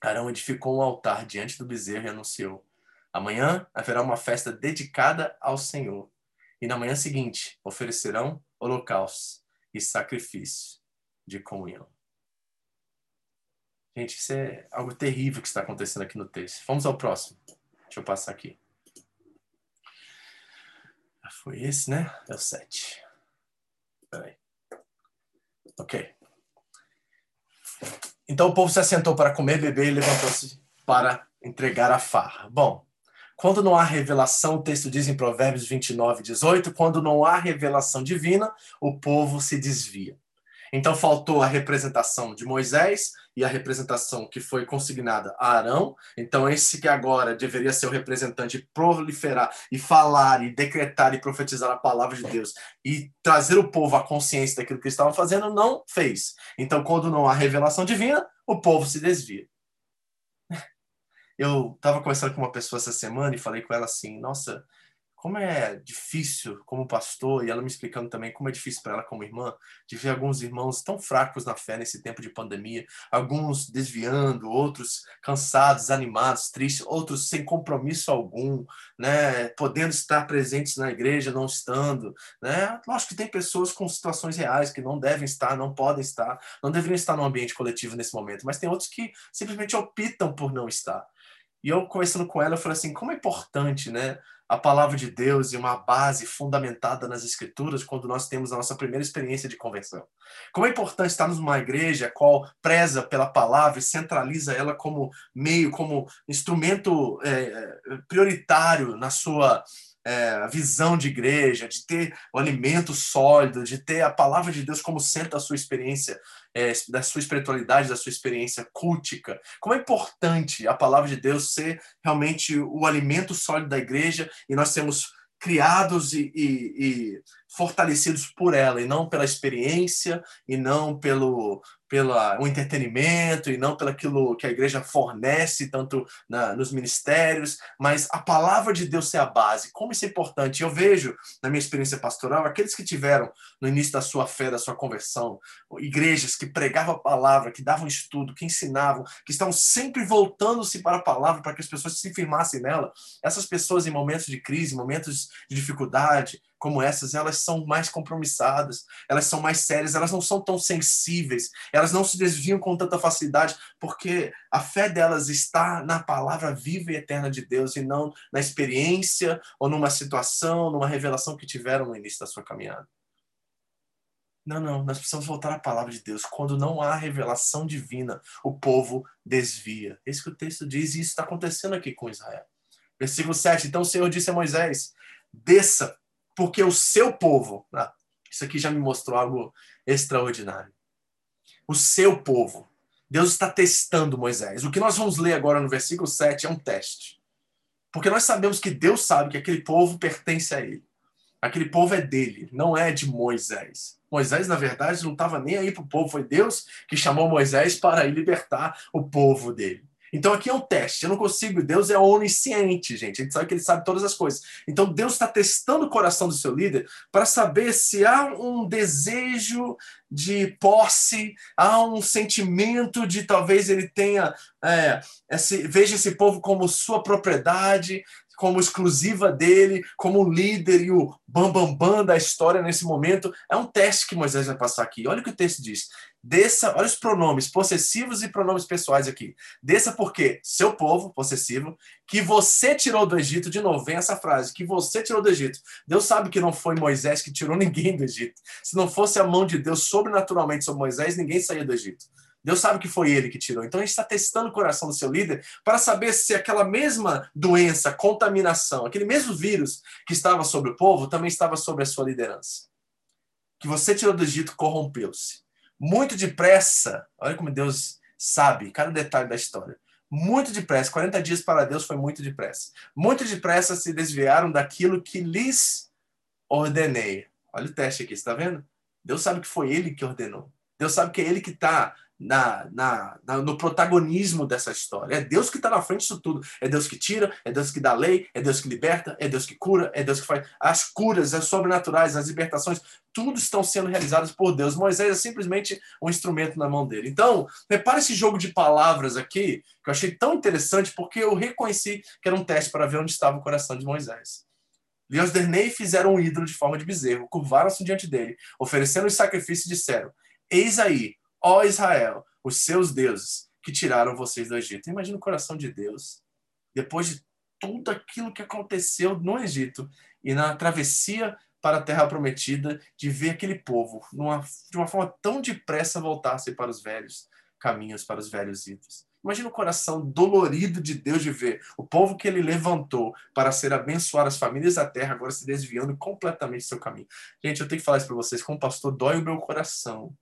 Arão edificou um altar diante do bezerro e anunciou: Amanhã haverá uma festa dedicada ao Senhor. E na manhã seguinte oferecerão holocaustos e sacrifícios de comunhão. Gente, isso é algo terrível que está acontecendo aqui no texto. Vamos ao próximo. Deixa eu passar aqui. Foi esse, né? É o 7. Peraí. Ok. Então o povo se assentou para comer, beber e levantou-se para entregar a farra. Bom, quando não há revelação, o texto diz em Provérbios 29, 18: quando não há revelação divina, o povo se desvia. Então faltou a representação de Moisés e a representação que foi consignada a Arão. Então esse que agora deveria ser o representante proliferar e falar e decretar e profetizar a palavra de Deus e trazer o povo à consciência daquilo que eles estavam fazendo, não fez. Então quando não há revelação divina, o povo se desvia. Eu estava conversando com uma pessoa essa semana e falei com ela assim: "Nossa, como é difícil como pastor, e ela me explicando também como é difícil para ela como irmã, de ver alguns irmãos tão fracos na fé nesse tempo de pandemia, alguns desviando, outros cansados, animados, tristes, outros sem compromisso algum, né, podendo estar presentes na igreja, não estando, né? Lógico que tem pessoas com situações reais que não devem estar, não podem estar, não deveriam estar no ambiente coletivo nesse momento, mas tem outros que simplesmente optam por não estar. E eu conversando com ela, eu falei assim, como é importante, né? A palavra de Deus e uma base fundamentada nas Escrituras quando nós temos a nossa primeira experiência de conversão. Como é importante estarmos numa igreja qual preza pela palavra e centraliza ela como meio, como instrumento é, prioritário na sua é, visão de igreja, de ter o alimento sólido, de ter a palavra de Deus como centro da sua experiência, é, da sua espiritualidade, da sua experiência cultica. Como é importante a palavra de Deus ser realmente o alimento sólido da igreja e nós sermos criados e, e, e fortalecidos por ela e não pela experiência e não pelo pelo o entretenimento e não pelo aquilo que a igreja fornece tanto na, nos ministérios, mas a palavra de Deus ser a base. Como isso é importante. Eu vejo na minha experiência pastoral aqueles que tiveram no início da sua fé, da sua conversão, igrejas que pregavam a palavra, que davam estudo, que ensinavam, que estavam sempre voltando-se para a palavra para que as pessoas se firmassem nela. Essas pessoas em momentos de crise, momentos de dificuldade, como essas, elas são mais compromissadas, elas são mais sérias, elas não são tão sensíveis, elas não se desviam com tanta facilidade, porque a fé delas está na palavra viva e eterna de Deus e não na experiência ou numa situação, numa revelação que tiveram no início da sua caminhada. Não, não, nós precisamos voltar à palavra de Deus. Quando não há revelação divina, o povo desvia. É isso que o texto diz e isso está acontecendo aqui com Israel. Versículo 7. Então o Senhor disse a Moisés: desça porque o seu povo, ah, isso aqui já me mostrou algo extraordinário. O seu povo, Deus está testando Moisés. O que nós vamos ler agora no versículo 7 é um teste. Porque nós sabemos que Deus sabe que aquele povo pertence a ele. Aquele povo é dele, não é de Moisés. Moisés, na verdade, não estava nem aí para o povo. Foi Deus que chamou Moisés para ir libertar o povo dele. Então aqui é um teste. Eu não consigo. Deus é onisciente, gente. Gente sabe que ele sabe todas as coisas. Então Deus está testando o coração do seu líder para saber se há um desejo de posse, há um sentimento de talvez ele tenha é, esse, veja esse povo como sua propriedade, como exclusiva dele, como líder e o bambambam bam, bam da história nesse momento. É um teste que Moisés vai passar aqui. Olha o que o texto diz. Desça, olha os pronomes possessivos e pronomes pessoais aqui. Desça porque seu povo, possessivo, que você tirou do Egito, de novo, vem essa frase, que você tirou do Egito. Deus sabe que não foi Moisés que tirou ninguém do Egito. Se não fosse a mão de Deus sobrenaturalmente sobre Moisés, ninguém saía do Egito. Deus sabe que foi ele que tirou. Então a gente está testando o coração do seu líder para saber se aquela mesma doença, contaminação, aquele mesmo vírus que estava sobre o povo também estava sobre a sua liderança. Que você tirou do Egito corrompeu-se. Muito depressa, olha como Deus sabe cada detalhe da história. Muito depressa, 40 dias para Deus foi muito depressa. Muito depressa se desviaram daquilo que lhes ordenei. Olha o teste aqui, está vendo? Deus sabe que foi ele que ordenou. Deus sabe que é ele que está na, na, na, no protagonismo dessa história. É Deus que está na frente disso tudo. É Deus que tira, é Deus que dá lei, é Deus que liberta, é Deus que cura, é Deus que faz. As curas, as sobrenaturais, as libertações, tudo estão sendo realizadas por Deus. Moisés é simplesmente um instrumento na mão dele. Então, repare esse jogo de palavras aqui, que eu achei tão interessante, porque eu reconheci que era um teste para ver onde estava o coração de Moisés. E os Dernei fizeram um ídolo de forma de bezerro, curvaram-se diante dele, oferecendo os sacrifícios e disseram: Eis aí ó Israel, os seus deuses que tiraram vocês do Egito. Imagina o coração de Deus, depois de tudo aquilo que aconteceu no Egito e na travessia para a Terra Prometida, de ver aquele povo numa, de uma forma tão depressa voltar-se para os velhos caminhos, para os velhos ídolos. Imagina o coração dolorido de Deus de ver o povo que ele levantou para ser abençoar as famílias da terra agora se desviando completamente do seu caminho. Gente, eu tenho que falar isso para vocês. Como pastor, dói o meu coração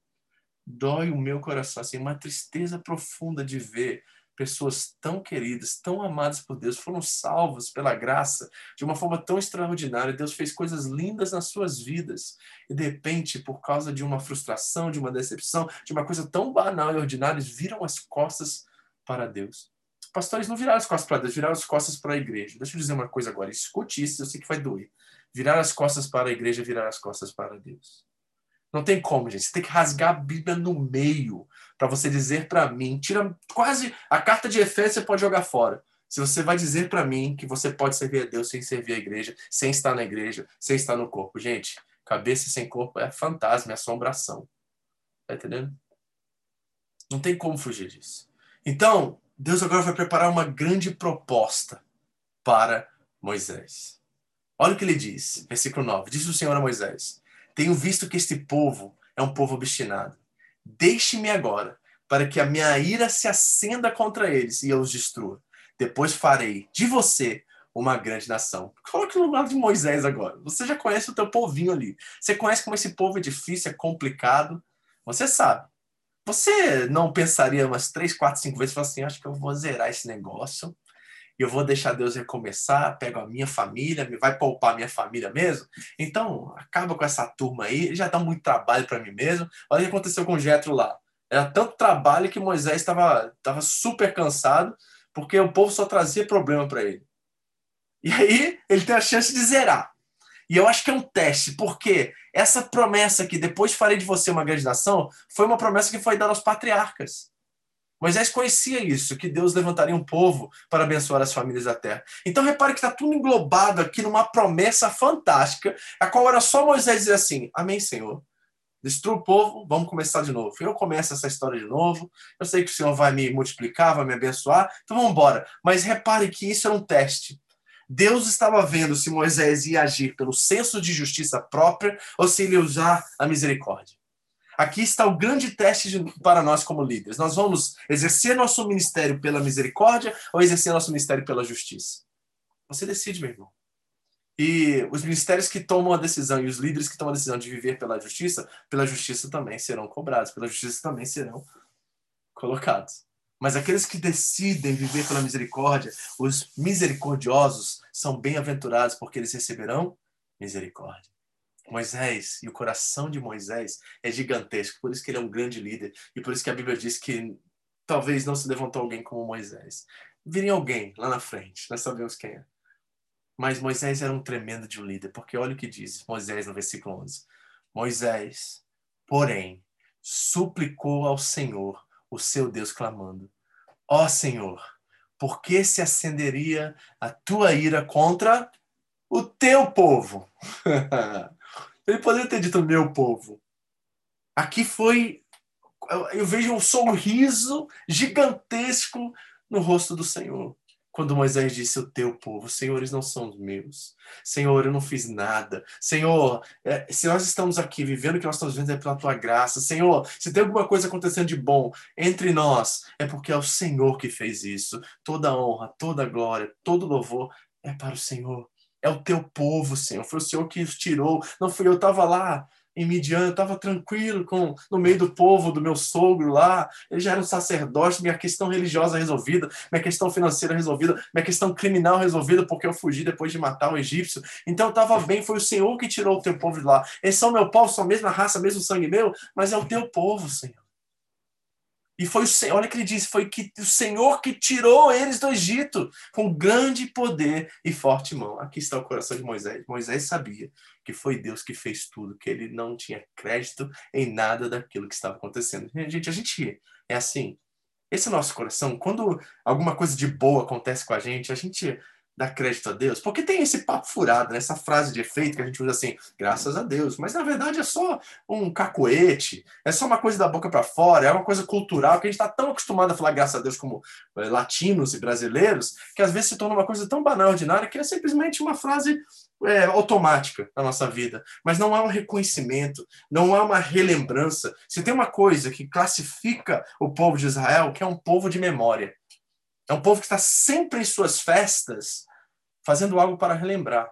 dói o meu coração, assim, uma tristeza profunda de ver pessoas tão queridas, tão amadas por Deus, foram salvas pela graça de uma forma tão extraordinária. Deus fez coisas lindas nas suas vidas e de repente, por causa de uma frustração, de uma decepção, de uma coisa tão banal e ordinária, eles viram as costas para Deus. Pastores não viraram as costas para Deus, viraram as costas para a igreja. Deixa eu dizer uma coisa agora, escute isso, eu sei que vai doer. Virar as costas para a igreja, virar as costas para Deus. Não tem como, gente. Você tem que rasgar a Bíblia no meio para você dizer para mim, tira quase a carta de Efésios você pode jogar fora. Se você vai dizer para mim que você pode servir a Deus sem servir a igreja, sem estar na igreja, sem estar no corpo. Gente, cabeça sem corpo é fantasma, é assombração. Tá entendendo? Não tem como fugir disso. Então, Deus agora vai preparar uma grande proposta para Moisés. Olha o que ele diz, versículo 9. Diz o Senhor a Moisés: tenho visto que este povo é um povo obstinado. Deixe-me agora, para que a minha ira se acenda contra eles e eu os destrua. Depois farei de você uma grande nação. Coloque no lado de Moisés agora. Você já conhece o teu povinho ali. Você conhece como esse povo é difícil, é complicado. Você sabe. Você não pensaria umas três, quatro, cinco vezes e assim: acho que eu vou zerar esse negócio eu vou deixar Deus recomeçar, pego a minha família, vai poupar minha família mesmo. Então, acaba com essa turma aí, já dá muito trabalho para mim mesmo. Olha o que aconteceu com o Jetro lá. Era tanto trabalho que Moisés estava tava super cansado, porque o povo só trazia problema para ele. E aí, ele tem a chance de zerar. E eu acho que é um teste, porque essa promessa que depois farei de você uma grande nação foi uma promessa que foi dada aos patriarcas. Moisés conhecia isso, que Deus levantaria um povo para abençoar as famílias da terra. Então repare que está tudo englobado aqui numa promessa fantástica, a qual era só Moisés dizer assim: Amém, Senhor. Destrua o povo, vamos começar de novo. Eu começo essa história de novo. Eu sei que o Senhor vai me multiplicar, vai me abençoar, então vamos embora. Mas repare que isso é um teste. Deus estava vendo se Moisés ia agir pelo senso de justiça própria ou se ele ia usar a misericórdia. Aqui está o grande teste de, para nós como líderes. Nós vamos exercer nosso ministério pela misericórdia ou exercer nosso ministério pela justiça? Você decide, meu irmão. E os ministérios que tomam a decisão e os líderes que tomam a decisão de viver pela justiça, pela justiça também serão cobrados, pela justiça também serão colocados. Mas aqueles que decidem viver pela misericórdia, os misericordiosos, são bem-aventurados porque eles receberão misericórdia. Moisés e o coração de Moisés é gigantesco, por isso que ele é um grande líder e por isso que a Bíblia diz que talvez não se levantou alguém como Moisés. Viria alguém lá na frente, nós sabemos quem é. Mas Moisés era um tremendo de um líder, porque olha o que diz Moisés no versículo 11. Moisés, porém, suplicou ao Senhor, o seu Deus, clamando: Ó Senhor, por que se acenderia a tua ira contra o teu povo? Ele poderia ter dito meu povo. Aqui foi. Eu vejo um sorriso gigantesco no rosto do Senhor. Quando Moisés disse o teu povo, Senhor, eles não são os meus. Senhor, eu não fiz nada. Senhor, é, se nós estamos aqui vivendo o que nós estamos vivendo é pela tua graça. Senhor, se tem alguma coisa acontecendo de bom entre nós, é porque é o Senhor que fez isso. Toda honra, toda glória, todo louvor é para o Senhor. É o teu povo, Senhor. Foi o Senhor que os tirou. Não fui eu, estava lá em Midian, estava tranquilo com, no meio do povo, do meu sogro lá. Ele já era um sacerdote, minha questão religiosa resolvida, minha questão financeira resolvida, minha questão criminal resolvida, porque eu fugi depois de matar o egípcio. Então eu estava bem, foi o Senhor que tirou o teu povo de lá. Eles são meu povo, são a mesma raça, mesmo sangue meu, mas é o teu povo, Senhor. E foi o Senhor, olha que ele disse, foi que o Senhor que tirou eles do Egito com grande poder e forte mão. Aqui está o coração de Moisés. Moisés sabia que foi Deus que fez tudo, que ele não tinha crédito em nada daquilo que estava acontecendo. Gente, a gente é assim. Esse é o nosso coração. Quando alguma coisa de boa acontece com a gente, a gente dar crédito a Deus? Porque tem esse papo furado, né? essa frase de efeito que a gente usa assim, graças a Deus, mas na verdade é só um cacoete, é só uma coisa da boca para fora, é uma coisa cultural que a gente está tão acostumado a falar graças a Deus como é, latinos e brasileiros, que às vezes se torna uma coisa tão banal, ordinária, que é simplesmente uma frase é, automática na nossa vida, mas não há um reconhecimento, não há uma relembrança. Se tem uma coisa que classifica o povo de Israel, que é um povo de memória. É um povo que está sempre em suas festas fazendo algo para relembrar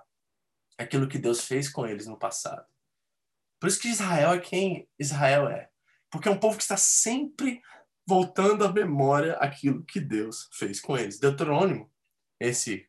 aquilo que Deus fez com eles no passado. Por isso que Israel é quem Israel é. Porque é um povo que está sempre voltando à memória aquilo que Deus fez com eles. Deuteronômio, esse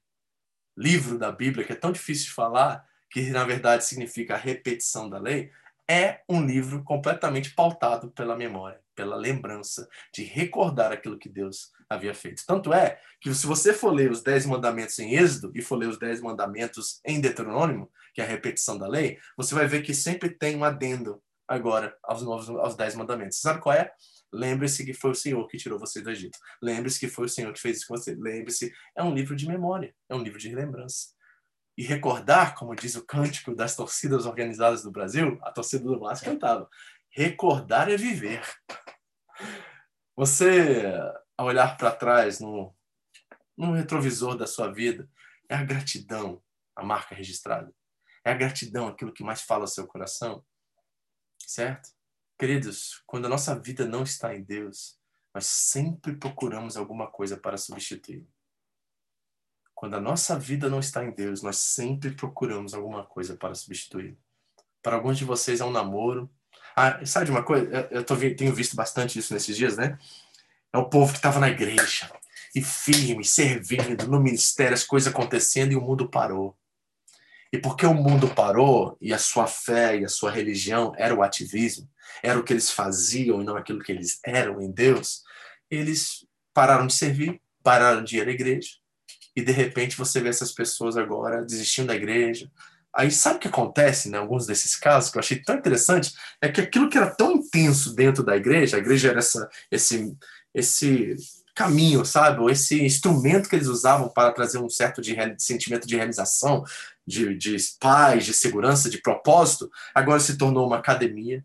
livro da Bíblia que é tão difícil de falar, que na verdade significa a repetição da lei, é um livro completamente pautado pela memória, pela lembrança, de recordar aquilo que Deus havia feito. Tanto é que se você for ler os Dez Mandamentos em Êxodo e for ler os Dez Mandamentos em Deuteronômio, que é a repetição da lei, você vai ver que sempre tem um adendo agora aos novos aos Dez Mandamentos. Sabe qual é? Lembre-se que foi o Senhor que tirou você do Egito. Lembre-se que foi o Senhor que fez isso com você. Lembre-se, é um livro de memória, é um livro de lembrança. E recordar, como diz o cântico das torcidas organizadas do Brasil, a torcida do Vasco cantava: recordar é viver. Você a olhar para trás no, no retrovisor da sua vida é a gratidão, a marca registrada. É a gratidão aquilo que mais fala ao seu coração. Certo? Queridos, quando a nossa vida não está em Deus, nós sempre procuramos alguma coisa para substituir. Quando a nossa vida não está em Deus, nós sempre procuramos alguma coisa para substituir. Para alguns de vocês é um namoro. Ah, sabe de uma coisa? Eu tô, tenho visto bastante isso nesses dias, né? É o povo que estava na igreja. e firme, servindo no ministério, as coisas acontecendo e o mundo parou. E porque o mundo parou e a sua fé e a sua religião era o ativismo, era o que eles faziam e não aquilo que eles eram em Deus, eles pararam de servir, pararam de ir à igreja. E de repente você vê essas pessoas agora desistindo da igreja, Aí sabe o que acontece em né, alguns desses casos que eu achei tão interessante? É que aquilo que era tão intenso dentro da igreja, a igreja era essa, esse, esse caminho, sabe? Ou esse instrumento que eles usavam para trazer um certo de, de sentimento de realização, de, de paz, de segurança, de propósito, agora se tornou uma academia,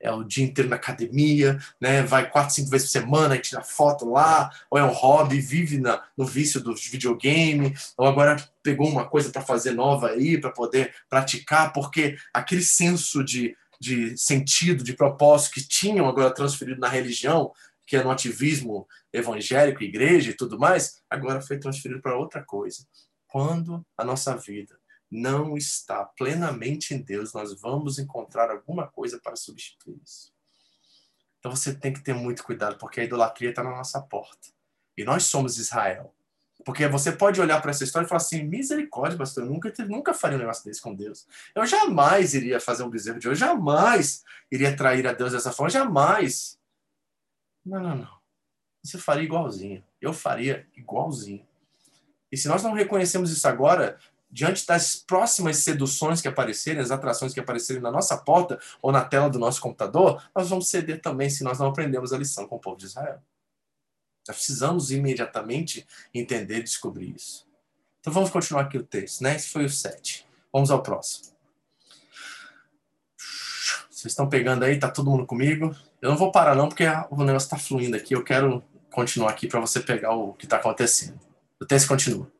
é o dia inteiro na academia, né? Vai quatro, cinco vezes por semana e tira foto lá, ou é um hobby, vive na, no vício do videogame, ou agora pegou uma coisa para fazer nova aí, para poder praticar, porque aquele senso de, de sentido, de propósito que tinham agora transferido na religião, que é no ativismo evangélico, igreja e tudo mais, agora foi transferido para outra coisa. Quando a nossa vida não está plenamente em Deus, nós vamos encontrar alguma coisa para substituir isso. Então você tem que ter muito cuidado, porque a idolatria está na nossa porta. E nós somos Israel. Porque você pode olhar para essa história e falar assim: misericórdia, pastor, eu nunca, nunca faria um negócio desse com Deus. Eu jamais iria fazer um bezerro de eu jamais iria trair a Deus dessa forma, jamais. Não, não, não. Você faria igualzinho. Eu faria igualzinho. E se nós não reconhecemos isso agora, diante das próximas seduções que aparecerem, as atrações que aparecerem na nossa porta ou na tela do nosso computador, nós vamos ceder também se nós não aprendemos a lição com o povo de Israel. Nós precisamos imediatamente entender e descobrir isso. Então vamos continuar aqui o texto, né? Esse foi o 7. Vamos ao próximo. Vocês estão pegando aí? Tá todo mundo comigo? Eu não vou parar não, porque o negócio está fluindo aqui. Eu quero continuar aqui para você pegar o que está acontecendo. O texto continua.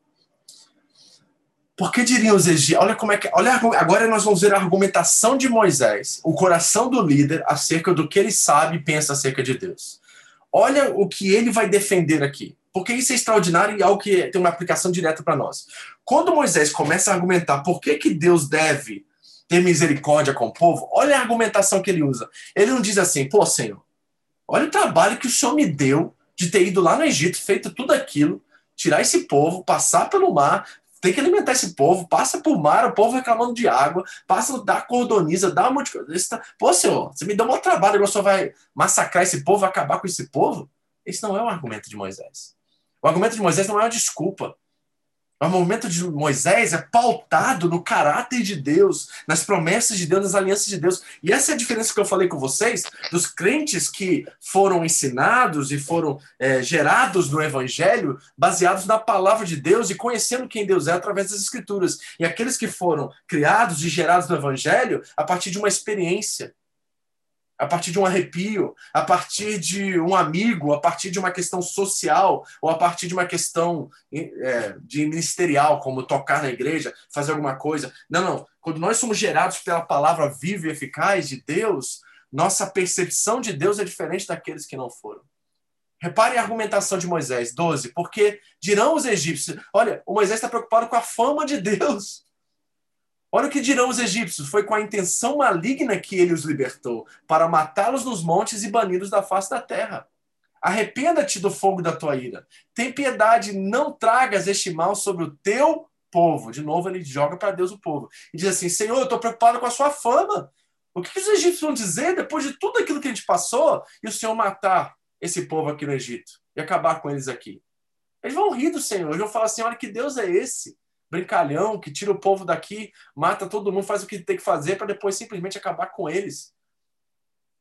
Por que diriam os egípcios? Olha como é que. Olha, agora nós vamos ver a argumentação de Moisés, o coração do líder, acerca do que ele sabe e pensa acerca de Deus. Olha o que ele vai defender aqui. Porque isso é extraordinário e algo que tem uma aplicação direta para nós. Quando Moisés começa a argumentar por que, que Deus deve ter misericórdia com o povo, olha a argumentação que ele usa. Ele não diz assim, pô, Senhor, olha o trabalho que o Senhor me deu de ter ido lá no Egito, feito tudo aquilo, tirar esse povo, passar pelo mar, tem que alimentar esse povo, passa por mar, o povo reclamando de água, passa, dá cordoniza, dá um monte de coisa. Tá... Pô, senhor, você me deu um trabalho, agora só vai massacrar esse povo, acabar com esse povo? Esse não é o argumento de Moisés. O argumento de Moisés não é uma desculpa. O movimento de Moisés é pautado no caráter de Deus, nas promessas de Deus, nas alianças de Deus. E essa é a diferença que eu falei com vocês dos crentes que foram ensinados e foram é, gerados no Evangelho, baseados na palavra de Deus e conhecendo quem Deus é através das Escrituras. E aqueles que foram criados e gerados no Evangelho a partir de uma experiência a partir de um arrepio, a partir de um amigo, a partir de uma questão social, ou a partir de uma questão é, de ministerial, como tocar na igreja, fazer alguma coisa. Não, não. Quando nós somos gerados pela palavra viva e eficaz de Deus, nossa percepção de Deus é diferente daqueles que não foram. Repare a argumentação de Moisés, 12, porque dirão os egípcios: olha, o Moisés está preocupado com a fama de Deus. Olha o que dirão os egípcios: foi com a intenção maligna que ele os libertou, para matá-los nos montes e bani-los da face da terra. Arrependa-te do fogo da tua ira. Tem piedade, não tragas este mal sobre o teu povo. De novo, ele joga para Deus o povo. E diz assim: Senhor, eu estou preocupado com a sua fama. O que os egípcios vão dizer depois de tudo aquilo que a gente passou e o Senhor matar esse povo aqui no Egito e acabar com eles aqui? Eles vão rir do Senhor, eles vão falar assim: olha que Deus é esse brincalhão que tira o povo daqui, mata todo mundo, faz o que tem que fazer para depois simplesmente acabar com eles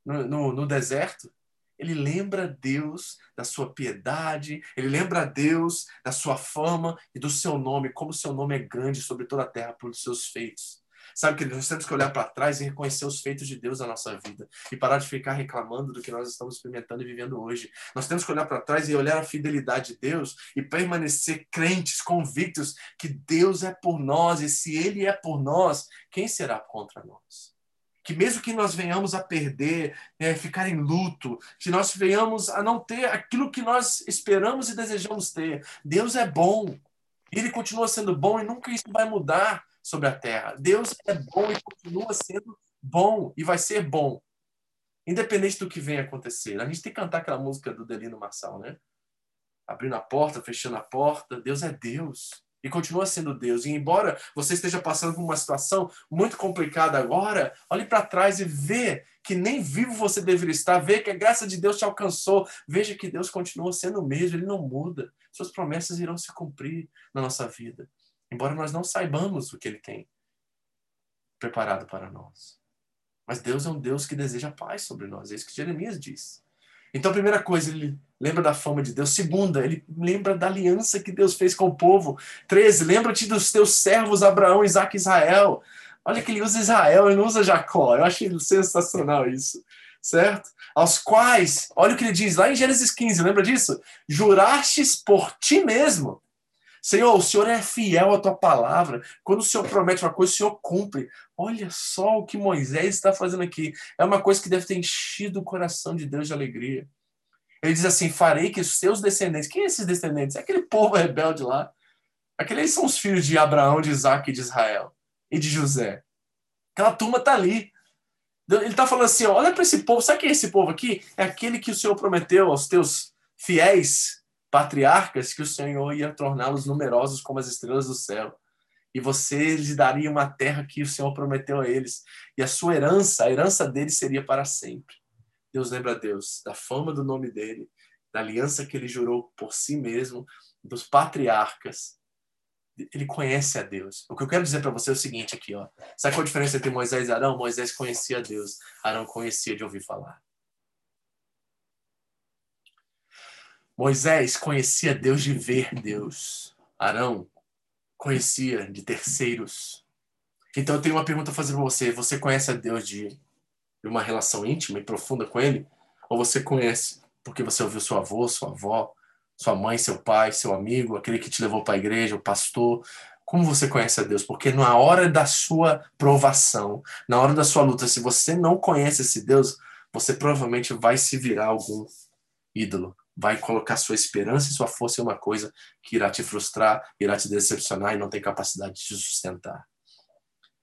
no, no, no deserto. Ele lembra Deus da sua piedade, ele lembra Deus da sua fama e do seu nome, como seu nome é grande sobre toda a terra por seus feitos. Sabe que nós temos que olhar para trás e reconhecer os feitos de Deus na nossa vida e parar de ficar reclamando do que nós estamos experimentando e vivendo hoje. Nós temos que olhar para trás e olhar a fidelidade de Deus e permanecer crentes, convictos que Deus é por nós e se Ele é por nós, quem será contra nós? que mesmo que nós venhamos a perder, é, ficar em luto, que nós venhamos a não ter aquilo que nós esperamos e desejamos ter, Deus é bom. Ele continua sendo bom e nunca isso vai mudar sobre a terra. Deus é bom e continua sendo bom e vai ser bom, independente do que venha acontecer. A gente tem que cantar aquela música do Delino Marçal, né? abrindo a porta, fechando a porta. Deus é Deus e continua sendo Deus. E embora você esteja passando por uma situação muito complicada agora, olhe para trás e vê que nem vivo você deveria estar, vê que a graça de Deus te alcançou, veja que Deus continua sendo o mesmo, ele não muda. Suas promessas irão se cumprir na nossa vida, embora nós não saibamos o que ele tem preparado para nós. Mas Deus é um Deus que deseja paz sobre nós, é isso que Jeremias diz. Então, primeira coisa, ele lembra da fama de Deus. Segunda, ele lembra da aliança que Deus fez com o povo. Treze, lembra-te dos teus servos Abraão, Isaac e Israel. Olha que ele usa Israel, ele não usa Jacó. Eu achei sensacional isso. Certo? Aos quais, olha o que ele diz lá em Gênesis 15, lembra disso? Jurastes por ti mesmo Senhor, o Senhor é fiel à tua palavra. Quando o Senhor promete uma coisa, o Senhor cumpre. Olha só o que Moisés está fazendo aqui. É uma coisa que deve ter enchido o coração de Deus de alegria. Ele diz assim: Farei que os seus descendentes. Quem é esses descendentes? É aquele povo rebelde lá. Aqueles são os filhos de Abraão, de Isaac de Israel. E de José. Aquela turma está ali. Ele está falando assim: olha para esse povo. Sabe quem é esse povo aqui? É aquele que o Senhor prometeu aos teus fiéis patriarcas que o Senhor ia torná-los numerosos como as estrelas do céu. E você lhes daria uma terra que o Senhor prometeu a eles. E a sua herança, a herança deles seria para sempre. Deus lembra a Deus da fama do nome dele, da aliança que ele jurou por si mesmo, dos patriarcas. Ele conhece a Deus. O que eu quero dizer para você é o seguinte aqui, ó. Sabe qual a diferença entre Moisés e Arão? Moisés conhecia Deus, Arão conhecia de ouvir falar. Moisés conhecia Deus de ver Deus. Arão conhecia de terceiros. Então eu tenho uma pergunta a fazer para você. Você conhece a Deus de, de uma relação íntima e profunda com Ele? Ou você conhece porque você ouviu seu avô, sua avó, sua mãe, seu pai, seu amigo, aquele que te levou para a igreja, o pastor? Como você conhece a Deus? Porque na hora da sua provação, na hora da sua luta, se você não conhece esse Deus, você provavelmente vai se virar algum ídolo vai colocar sua esperança e sua força em uma coisa que irá te frustrar, irá te decepcionar e não tem capacidade de te sustentar.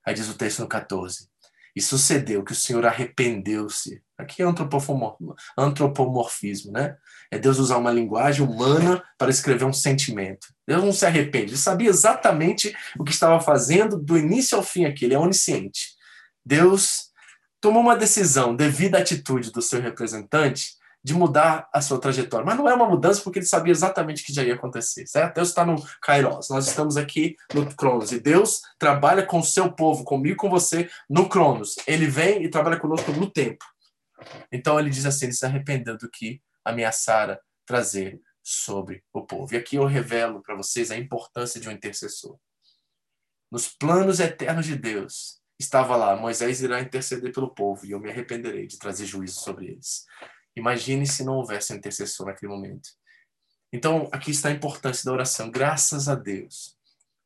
Aí diz o texto no 14: E sucedeu que o Senhor arrependeu-se. Aqui é antropomorfismo, né? É Deus usar uma linguagem humana para escrever um sentimento. Deus não se arrepende, ele sabia exatamente o que estava fazendo do início ao fim aqui, ele é onisciente. Deus tomou uma decisão devido à atitude do seu representante de mudar a sua trajetória. Mas não é uma mudança porque ele sabia exatamente o que já ia acontecer, certo? Deus está no Kairos, nós estamos aqui no Cronos. E Deus trabalha com o seu povo, comigo com você, no Cronos. Ele vem e trabalha conosco no tempo. Então ele diz assim: ele se arrependeu do que ameaçara trazer sobre o povo. E aqui eu revelo para vocês a importância de um intercessor. Nos planos eternos de Deus, estava lá: Moisés irá interceder pelo povo e eu me arrependerei de trazer juízo sobre eles. Imagine se não houvesse intercessor naquele momento. Então, aqui está a importância da oração. Graças a Deus.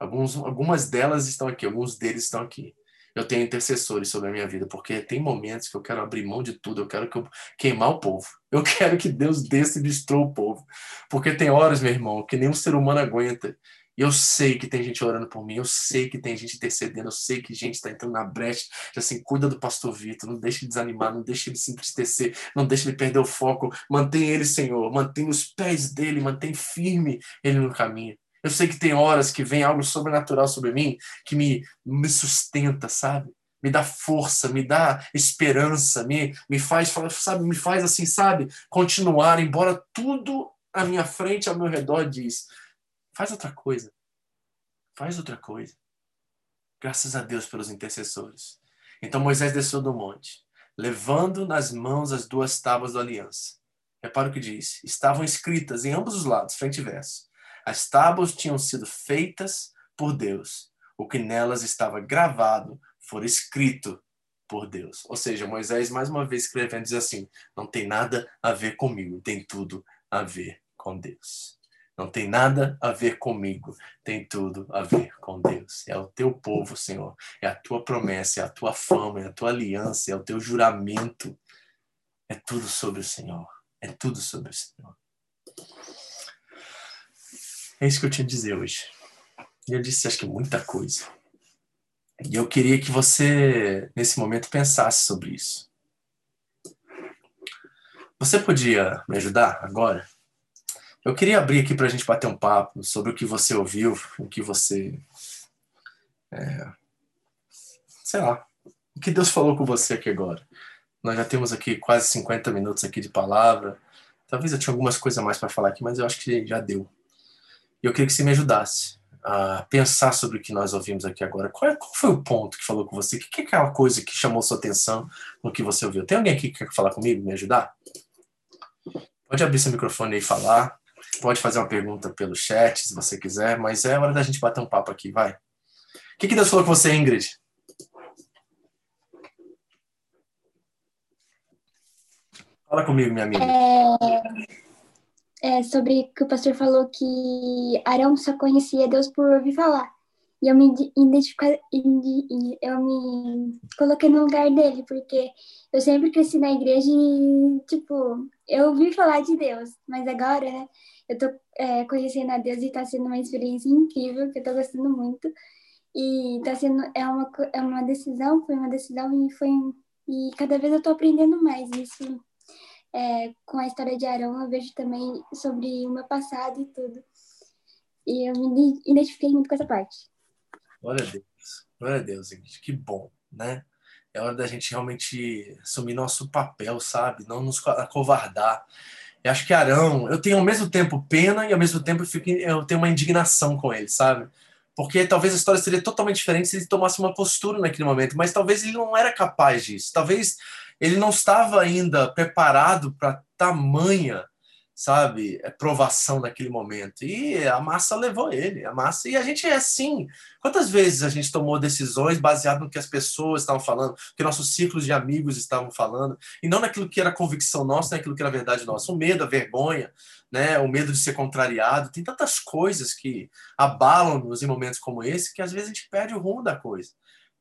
Alguns, algumas delas estão aqui, alguns deles estão aqui. Eu tenho intercessores sobre a minha vida, porque tem momentos que eu quero abrir mão de tudo, eu quero que eu queimar o povo. Eu quero que Deus desça e destrua o povo. Porque tem horas, meu irmão, que nenhum ser humano aguenta. Eu sei que tem gente orando por mim, eu sei que tem gente intercedendo, eu sei que gente está entrando na brecha. Assim, cuida do pastor Vitor, não deixe ele desanimar, não deixe ele se entristecer, não deixe ele perder o foco. Mantém ele, Senhor, mantém os pés dele, mantém firme ele no caminho. Eu sei que tem horas que vem algo sobrenatural sobre mim que me, me sustenta, sabe? Me dá força, me dá esperança, me, me faz, sabe, me faz assim, sabe, continuar, embora tudo à minha frente, ao meu redor diz Faz outra coisa. Faz outra coisa. Graças a Deus pelos intercessores. Então Moisés desceu do monte, levando nas mãos as duas tábuas da aliança. Repara o que diz: estavam escritas em ambos os lados, frente e verso. As tábuas tinham sido feitas por Deus. O que nelas estava gravado fora escrito por Deus. Ou seja, Moisés, mais uma vez escrevendo, diz assim: não tem nada a ver comigo, tem tudo a ver com Deus. Não tem nada a ver comigo, tem tudo a ver com Deus. É o teu povo, Senhor. É a tua promessa, é a tua fama, é a tua aliança, é o teu juramento. É tudo sobre o Senhor. É tudo sobre o Senhor. É isso que eu tinha a dizer hoje. E eu disse, acho que muita coisa. E eu queria que você, nesse momento, pensasse sobre isso. Você podia me ajudar agora? Eu queria abrir aqui para a gente bater um papo sobre o que você ouviu, o que você. É, sei lá, o que Deus falou com você aqui agora. Nós já temos aqui quase 50 minutos aqui de palavra. Talvez eu tinha algumas coisas mais para falar aqui, mas eu acho que já deu. E eu queria que você me ajudasse a pensar sobre o que nós ouvimos aqui agora. Qual, é, qual foi o ponto que falou com você? O que é aquela coisa que chamou sua atenção no que você ouviu? Tem alguém aqui que quer falar comigo, me ajudar? Pode abrir seu microfone e falar. Pode fazer uma pergunta pelo chat, se você quiser, mas é hora da gente bater um papo aqui, vai. O que, que Deus falou com você, Ingrid? Fala comigo, minha amiga. É, é sobre que o pastor falou que Arão só conhecia Deus por ouvir falar. E eu me identifiquei, eu me coloquei no lugar dele, porque eu sempre cresci na igreja e, tipo, eu ouvi falar de Deus, mas agora, né, eu tô é, conhecendo a Deus e tá sendo uma experiência incrível, que eu tô gostando muito. E tá sendo, é uma, é uma decisão, foi uma decisão e foi, e cada vez eu tô aprendendo mais isso é, com a história de Arão, eu vejo também sobre o meu passado e tudo. E eu me identifiquei muito com essa parte. Glória a Deus. Glória a Deus, gente. Que bom, né? É hora da gente realmente assumir nosso papel, sabe? Não nos acovardar. Eu acho que Arão, eu tenho ao mesmo tempo pena e ao mesmo tempo eu, fico, eu tenho uma indignação com ele, sabe? Porque talvez a história seria totalmente diferente se ele tomasse uma postura naquele momento, mas talvez ele não era capaz disso. Talvez ele não estava ainda preparado para tamanha, sabe, provação naquele momento. E a massa levou ele, a massa. E a gente é assim. Quantas vezes a gente tomou decisões baseado no que as pessoas estavam falando, que nossos ciclos de amigos estavam falando, e não naquilo que era convicção nossa, naquilo que era verdade nossa. O medo, a vergonha, né, o medo de ser contrariado. Tem tantas coisas que abalam-nos em momentos como esse que às vezes a gente perde o rumo da coisa.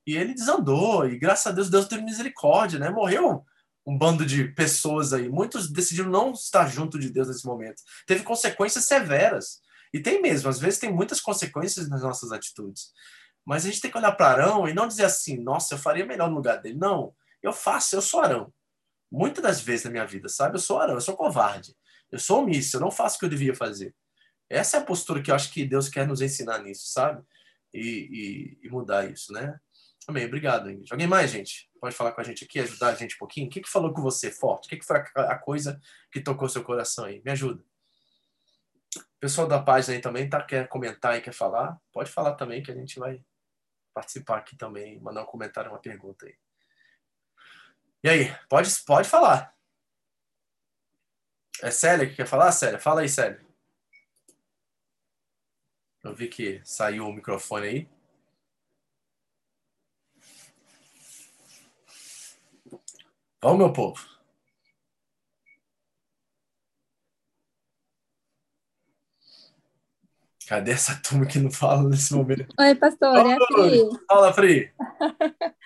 E ele desandou, e graças a Deus, Deus teve misericórdia, né? Morreu um bando de pessoas aí. Muitos decidiram não estar junto de Deus nesse momento. Teve consequências severas. E tem mesmo, às vezes tem muitas consequências nas nossas atitudes. Mas a gente tem que olhar para Arão e não dizer assim, nossa, eu faria melhor no lugar dele. Não, eu faço, eu sou Arão. Muitas das vezes na minha vida, sabe? Eu sou Arão, eu sou covarde. Eu sou omisso, eu não faço o que eu devia fazer. Essa é a postura que eu acho que Deus quer nos ensinar nisso, sabe? E, e, e mudar isso, né? Amém, obrigado, Ingrid. Alguém mais, gente? Pode falar com a gente aqui, ajudar a gente um pouquinho? O que, que falou com você forte? O que, que foi a, a coisa que tocou seu coração aí? Me ajuda. O pessoal da página aí também tá, quer comentar e quer falar? Pode falar também que a gente vai participar aqui também, mandar um comentário, uma pergunta aí. E aí, pode, pode falar. É Célia que quer falar? Célia, fala aí, Célia. Eu vi que saiu o microfone aí. Vamos, meu povo. Cadê essa turma que não fala nesse momento? Oi, pastor, é a Pri. Fala, Pri.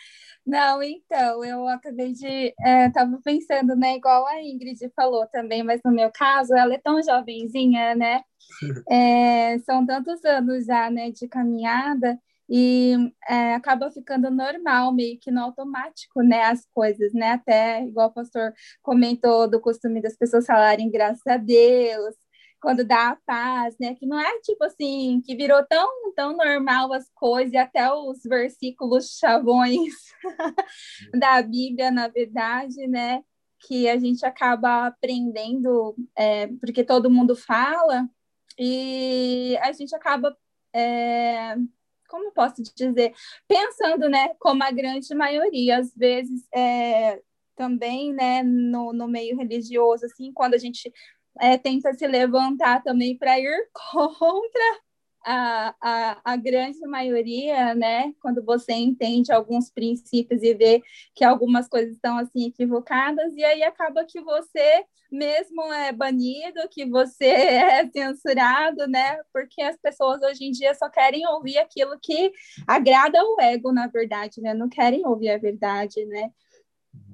Não, então, eu acabei de. Estava é, pensando, né? Igual a Ingrid falou também, mas no meu caso, ela é tão jovenzinha, né? É, são tantos anos já, né, de caminhada, e é, acaba ficando normal, meio que no automático, né, as coisas, né, até igual o pastor comentou do costume das pessoas falarem graças a Deus, quando dá a paz, né, que não é tipo assim, que virou tão, tão normal as coisas, e até os versículos chavões da Bíblia, na verdade, né, que a gente acaba aprendendo, é, porque todo mundo fala, e a gente acaba é, como posso dizer, pensando, né, como a grande maioria, às vezes, é, também, né, no, no meio religioso, assim, quando a gente é, tenta se levantar também para ir contra a, a, a grande maioria, né, quando você entende alguns princípios e vê que algumas coisas estão assim equivocadas, e aí acaba que você mesmo é banido, que você é censurado, né? Porque as pessoas hoje em dia só querem ouvir aquilo que agrada o ego, na verdade, né? Não querem ouvir a verdade, né?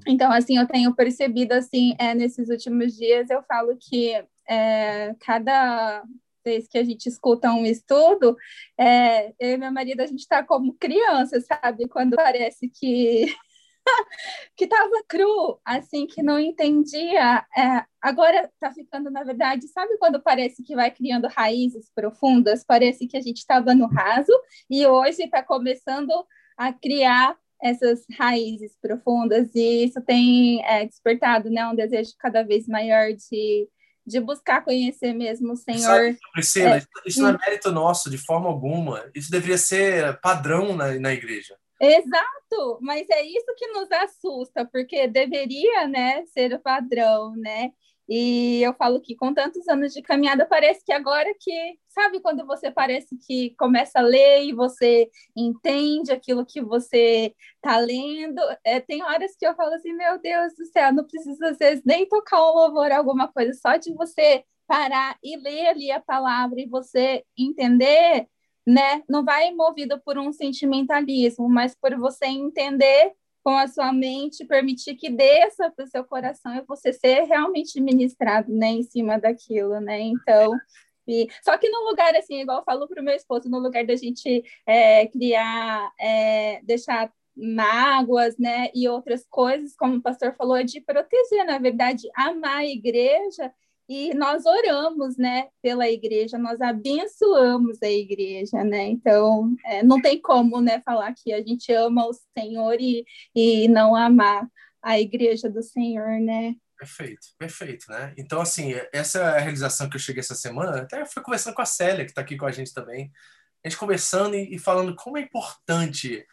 Então, assim, eu tenho percebido, assim, é, nesses últimos dias, eu falo que é, cada vez que a gente escuta um estudo, é, eu e meu marido, a gente está como criança, sabe? Quando parece que que estava cru, assim, que não entendia. É, agora está ficando, na verdade, sabe quando parece que vai criando raízes profundas? Parece que a gente estava no raso e hoje está começando a criar essas raízes profundas e isso tem é, despertado né, um desejo cada vez maior de, de buscar conhecer mesmo o Senhor. Sabe, Priscila, é, isso não é mérito nosso de forma alguma. Isso deveria ser padrão na, na igreja. Exato, mas é isso que nos assusta, porque deveria, né, ser o padrão, né? E eu falo que com tantos anos de caminhada, parece que agora que, sabe, quando você parece que começa a ler e você entende aquilo que você está lendo, é, tem horas que eu falo assim, meu Deus do céu, não precisa às vezes nem tocar um louvor, alguma coisa, só de você parar e ler ali a palavra e você entender, né? Não vai movido por um sentimentalismo, mas por você entender com a sua mente, permitir que desça para o seu coração e você ser realmente ministrado, né, em cima daquilo, né? Então, e, só que no lugar assim, igual eu falo para o meu esposo, no lugar da gente é, criar, é, deixar mágoas, né, e outras coisas, como o pastor falou, é de proteger, na verdade, amar a igreja e nós oramos, né, pela igreja, nós abençoamos a igreja, né, então é, não tem como, né, falar que a gente ama o Senhor e, e não amar a igreja do Senhor, né. Perfeito, perfeito, né? Então, assim, essa é a realização que eu cheguei essa semana, até fui conversando com a Célia, que está aqui com a gente também, a gente conversando e, e falando como é importante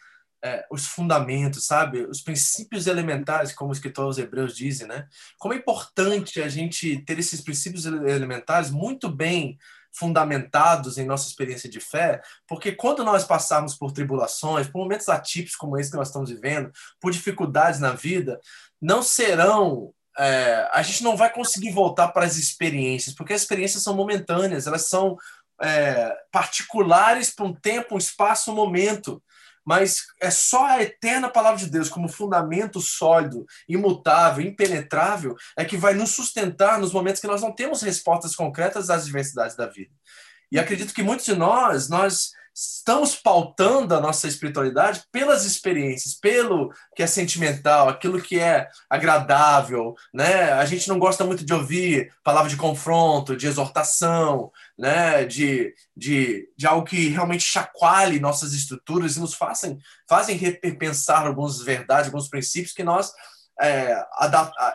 é, os fundamentos, sabe? Os princípios elementares, como o escritor aos Hebreus dizem, né? Como é importante a gente ter esses princípios elementares muito bem fundamentados em nossa experiência de fé, porque quando nós passarmos por tribulações, por momentos atípicos como esse que nós estamos vivendo, por dificuldades na vida, não serão é, a gente não vai conseguir voltar para as experiências, porque as experiências são momentâneas, elas são é, particulares para um tempo, um espaço, um momento mas é só a eterna palavra de Deus como fundamento sólido, imutável, impenetrável, é que vai nos sustentar nos momentos que nós não temos respostas concretas às diversidades da vida. E acredito que muitos de nós, nós estamos pautando a nossa espiritualidade pelas experiências, pelo que é sentimental, aquilo que é agradável, né? A gente não gosta muito de ouvir palavra de confronto, de exortação, né? De, de, de algo que realmente chacoalhe nossas estruturas e nos façam, fazem repensar algumas verdades, alguns princípios que nós é,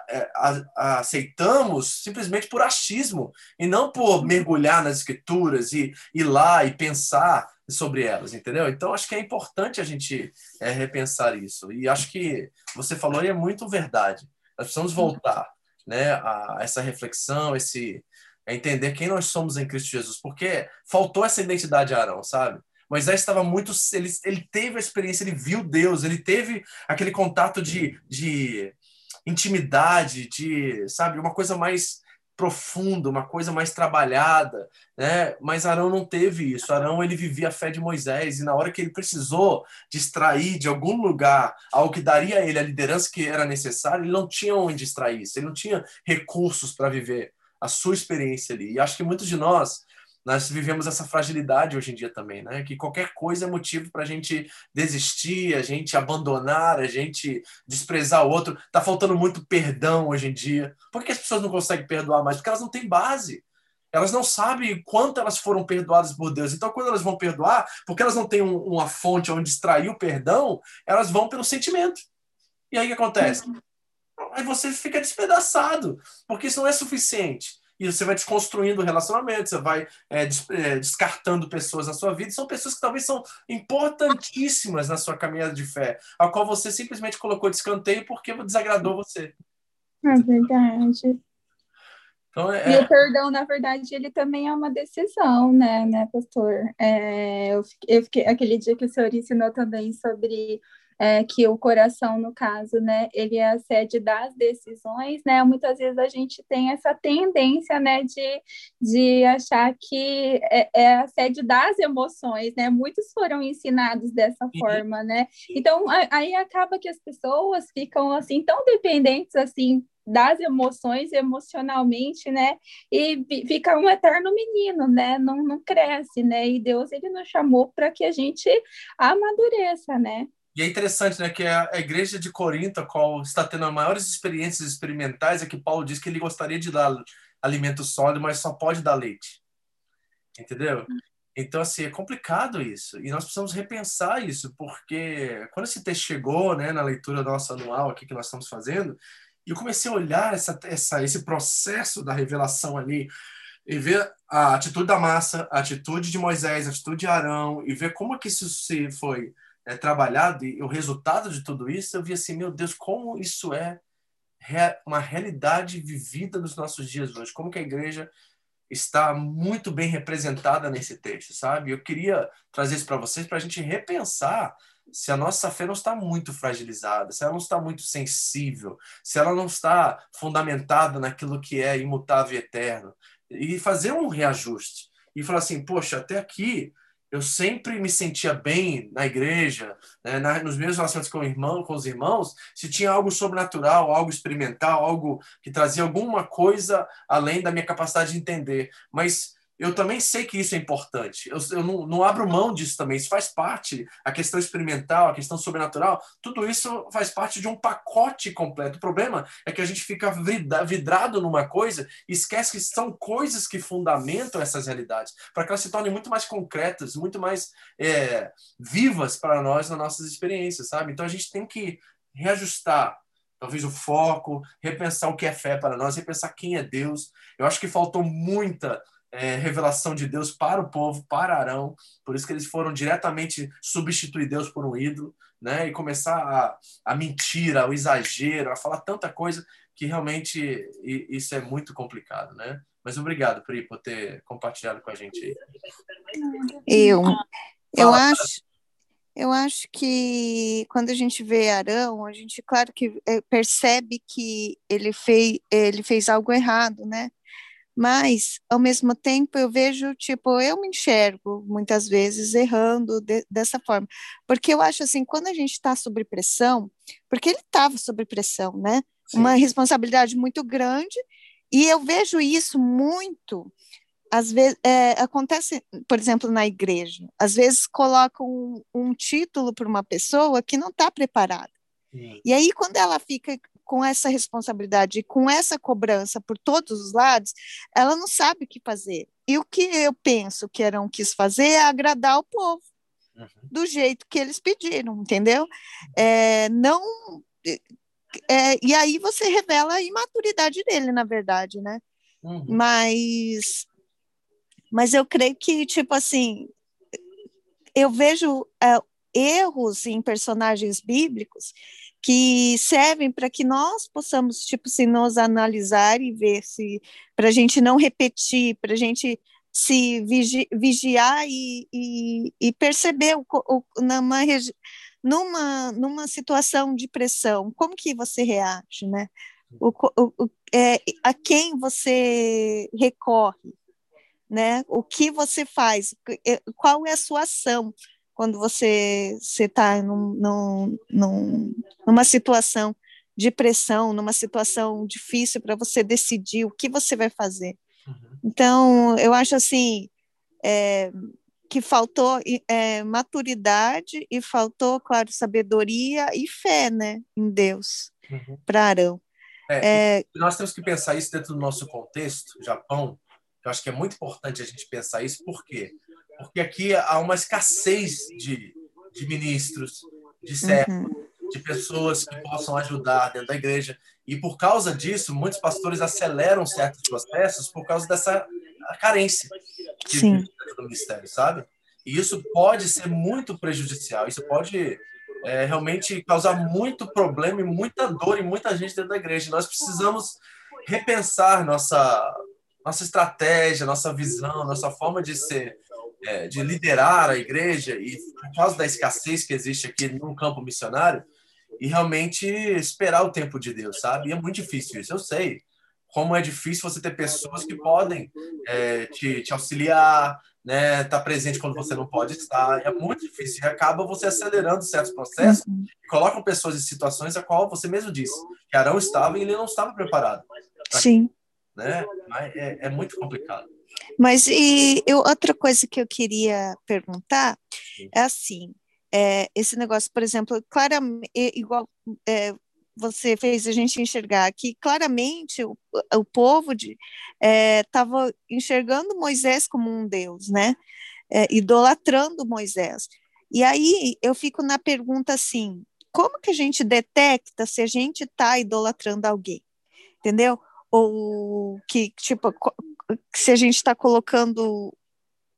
é aceitamos simplesmente por achismo e não por mergulhar nas escrituras e ir lá e pensar sobre elas, entendeu? Então acho que é importante a gente é, repensar isso e acho que você falou e é muito verdade. Nós precisamos voltar, né, a essa reflexão, esse a entender quem nós somos em Cristo Jesus, porque faltou essa identidade a Arão, sabe? Moisés estava muito. Ele, ele teve a experiência, ele viu Deus, ele teve aquele contato de, de intimidade, de, sabe, uma coisa mais profunda, uma coisa mais trabalhada, né? Mas Arão não teve isso. Arão ele vivia a fé de Moisés e na hora que ele precisou distrair de algum lugar algo que daria a ele a liderança que era necessária, ele não tinha onde distrair, ele não tinha recursos para viver a sua experiência ali. E acho que muitos de nós nós vivemos essa fragilidade hoje em dia também, né? Que qualquer coisa é motivo para a gente desistir, a gente abandonar, a gente desprezar o outro. Tá faltando muito perdão hoje em dia. Por que as pessoas não conseguem perdoar mais? Porque elas não têm base. Elas não sabem quanto elas foram perdoadas por Deus. Então, quando elas vão perdoar, porque elas não têm um, uma fonte onde extrair o perdão, elas vão pelo sentimento. E aí o que acontece? Aí você fica despedaçado, porque isso não é suficiente e você vai desconstruindo o relacionamento, você vai é, des é, descartando pessoas na sua vida, são pessoas que talvez são importantíssimas na sua caminhada de fé, a qual você simplesmente colocou de escanteio porque desagradou você. É verdade. Então, é... E o perdão, na verdade, ele também é uma decisão, né, né pastor? É, eu, fiquei, eu fiquei, aquele dia que o senhor ensinou também sobre é, que o coração, no caso, né, ele é a sede das decisões, né, muitas vezes a gente tem essa tendência, né, de, de achar que é, é a sede das emoções, né, muitos foram ensinados dessa uhum. forma, né, então aí acaba que as pessoas ficam, assim, tão dependentes, assim, das emoções emocionalmente, né? E fica um eterno menino, né? Não, não cresce, né? E Deus ele nos chamou para que a gente amadureça, né? E é interessante, né, que a igreja de Corinto, a qual está tendo as maiores experiências experimentais, é que Paulo diz que ele gostaria de dar alimento sólido, mas só pode dar leite. Entendeu? Então, assim, é complicado isso. E nós precisamos repensar isso, porque quando esse texto chegou, né, na leitura nossa anual aqui que nós estamos fazendo, eu comecei a olhar essa, essa, esse processo da revelação ali, e ver a atitude da massa, a atitude de Moisés, a atitude de Arão, e ver como é que isso se foi é, trabalhado e o resultado de tudo isso, eu vi assim, meu Deus, como isso é uma realidade vivida nos nossos dias hoje, como que a igreja está muito bem representada nesse texto, sabe? Eu queria trazer isso para vocês para a gente repensar se a nossa fé não está muito fragilizada, se ela não está muito sensível, se ela não está fundamentada naquilo que é imutável e eterno, e fazer um reajuste e falar assim, poxa, até aqui eu sempre me sentia bem na igreja, né, na, nos meus relacionamentos com, o irmão, com os irmãos, se tinha algo sobrenatural, algo experimental, algo que trazia alguma coisa além da minha capacidade de entender. Mas eu também sei que isso é importante. Eu, eu não, não, abro mão disso também. Isso faz parte. A questão experimental, a questão sobrenatural, tudo isso faz parte de um pacote completo. O problema é que a gente fica vidrado numa coisa e esquece que são coisas que fundamentam essas realidades, para que elas se tornem muito mais concretas, muito mais é, vivas para nós nas nossas experiências, sabe? Então a gente tem que reajustar talvez o foco, repensar o que é fé para nós, repensar quem é Deus. Eu acho que faltou muita é, revelação de Deus para o povo, para Arão, por isso que eles foram diretamente substituir Deus por um ídolo, né? E começar a, a mentira, o exagero, a falar tanta coisa que realmente isso é muito complicado, né? Mas obrigado, Pri, por ter compartilhado com a gente aí. Eu, eu acho, eu acho que quando a gente vê Arão, a gente, claro que é, percebe que ele fez, ele fez algo errado, né? Mas, ao mesmo tempo, eu vejo, tipo, eu me enxergo muitas vezes errando de, dessa forma. Porque eu acho assim, quando a gente está sob pressão, porque ele estava sob pressão, né? Sim. Uma responsabilidade muito grande, e eu vejo isso muito. Às vezes, é, acontece, por exemplo, na igreja, às vezes colocam um, um título para uma pessoa que não está preparada. E aí, quando ela fica com essa responsabilidade, com essa cobrança por todos os lados, ela não sabe o que fazer. E o que eu penso que Arão quis fazer é agradar o povo uhum. do jeito que eles pediram, entendeu? É, não. É, e aí você revela a imaturidade dele, na verdade, né? Uhum. Mas, mas eu creio que, tipo assim, eu vejo é, erros em personagens bíblicos que servem para que nós possamos, tipo, se nos analisar e ver se, para a gente não repetir, para a gente se vigi, vigiar e, e, e perceber o, o, numa, numa, numa situação de pressão, como que você reage, né? O, o, é, a quem você recorre, né? O que você faz, é, qual é a sua ação quando você está num, num, num, numa situação de pressão, numa situação difícil para você decidir o que você vai fazer. Uhum. Então, eu acho assim é, que faltou é, maturidade e faltou, claro, sabedoria e fé, né, em Deus uhum. para Arão. É, é, nós temos que pensar isso dentro do nosso contexto, Japão. Eu acho que é muito importante a gente pensar isso, por quê? Porque aqui há uma escassez de, de ministros, de servos, uhum. de pessoas que possam ajudar dentro da igreja. E por causa disso, muitos pastores aceleram certos processos por causa dessa carência de do ministério, sabe? E isso pode ser muito prejudicial, isso pode é, realmente causar muito problema e muita dor em muita gente dentro da igreja. Nós precisamos repensar nossa nossa estratégia, nossa visão, nossa forma de ser é, de liderar a igreja e por causa da escassez que existe aqui no campo missionário e realmente esperar o tempo de Deus, sabe? E é muito difícil isso, eu sei. Como é difícil você ter pessoas que podem é, te, te auxiliar, né? Estar tá presente quando você não pode estar. É muito difícil. E acaba você acelerando certos processos uhum. e colocam pessoas em situações a qual você mesmo disse que Arão estava e ele não estava preparado. Sim. Né? Mas é, é muito complicado. Mas e eu, outra coisa que eu queria perguntar é assim: é, esse negócio, por exemplo, claramente, igual é, você fez a gente enxergar que claramente o, o povo estava é, enxergando Moisés como um Deus, né? É, idolatrando Moisés. E aí eu fico na pergunta assim: como que a gente detecta se a gente está idolatrando alguém? Entendeu? Ou que, tipo, se a gente está colocando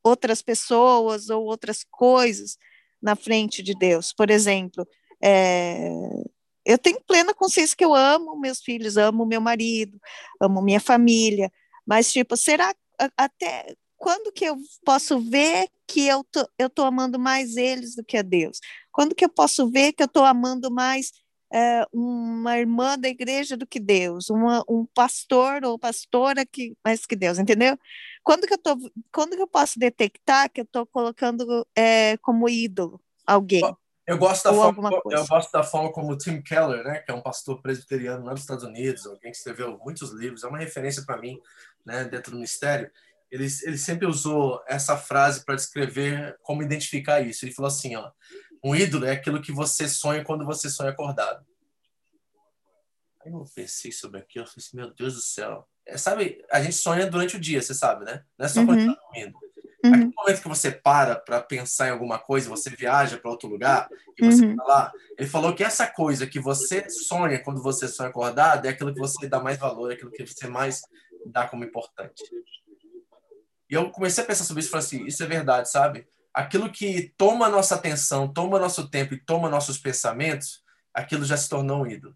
outras pessoas ou outras coisas na frente de Deus. Por exemplo, é, eu tenho plena consciência que eu amo meus filhos, amo meu marido, amo minha família, mas, tipo, será até quando que eu posso ver que eu tô, eu tô amando mais eles do que a Deus? Quando que eu posso ver que eu estou amando mais é, uma irmã da igreja do que Deus, uma, um pastor ou pastora que mais que Deus, entendeu? Quando que eu tô, quando que eu posso detectar que eu estou colocando é, como ídolo alguém? Eu gosto, da forma, eu gosto da forma como o Tim Keller, né, que é um pastor presbiteriano lá nos Estados Unidos, alguém que escreveu muitos livros, é uma referência para mim, né, dentro do mistério. Ele, ele sempre usou essa frase para descrever como identificar isso. Ele falou assim, ó, um ídolo é aquilo que você sonha quando você sonha acordado. Aí eu pensei sobre aquilo, eu falei assim, meu Deus do céu. É, sabe, a gente sonha durante o dia, você sabe, né? Não é só quando uhum. tá dormindo. Uhum. Aquele momento que você para para pensar em alguma coisa, você viaja para outro lugar e você uhum. tá lá. Ele falou que essa coisa que você sonha quando você sonha acordado é aquilo que você dá mais valor, é aquilo que você mais dá como importante. E eu comecei a pensar sobre isso e falei assim, isso é verdade, sabe? Aquilo que toma nossa atenção, toma nosso tempo e toma nossos pensamentos, aquilo já se tornou um ídolo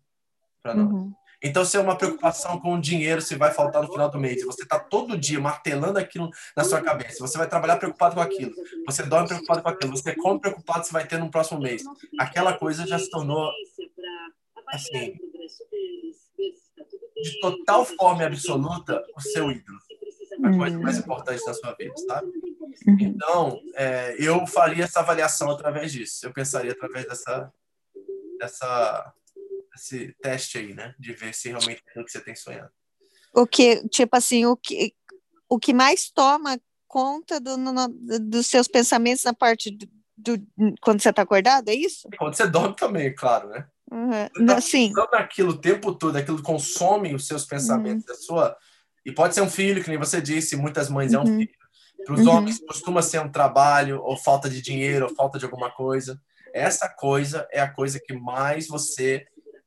para nós. Uhum. Então, se é uma preocupação com o dinheiro, se vai faltar no final do mês, você está todo dia martelando aquilo na sua cabeça, você vai trabalhar preocupado com aquilo, você dorme preocupado com aquilo, você come preocupado se vai ter no próximo mês, aquela coisa já se tornou, assim, de total forma absoluta, o seu ídolo. A coisa mais importante da sua vida, sabe? Uhum. Então, é, eu faria essa avaliação através disso. Eu pensaria através dessa, dessa, desse teste aí, né? De ver se realmente é o que você tem sonhado. O que, tipo assim, o que, o que mais toma conta do, no, dos seus pensamentos na parte do, do quando você está acordado, é isso? Quando você dorme também, claro, né? Uhum. Tá Sim. aquilo o tempo todo, aquilo consome os seus pensamentos, uhum. a sua. E pode ser um filho, que nem você disse, muitas mães uhum. é um uhum. filho. Para os uhum. homens costuma ser um trabalho, ou falta de dinheiro, ou falta de alguma coisa. Essa coisa é a coisa que mais você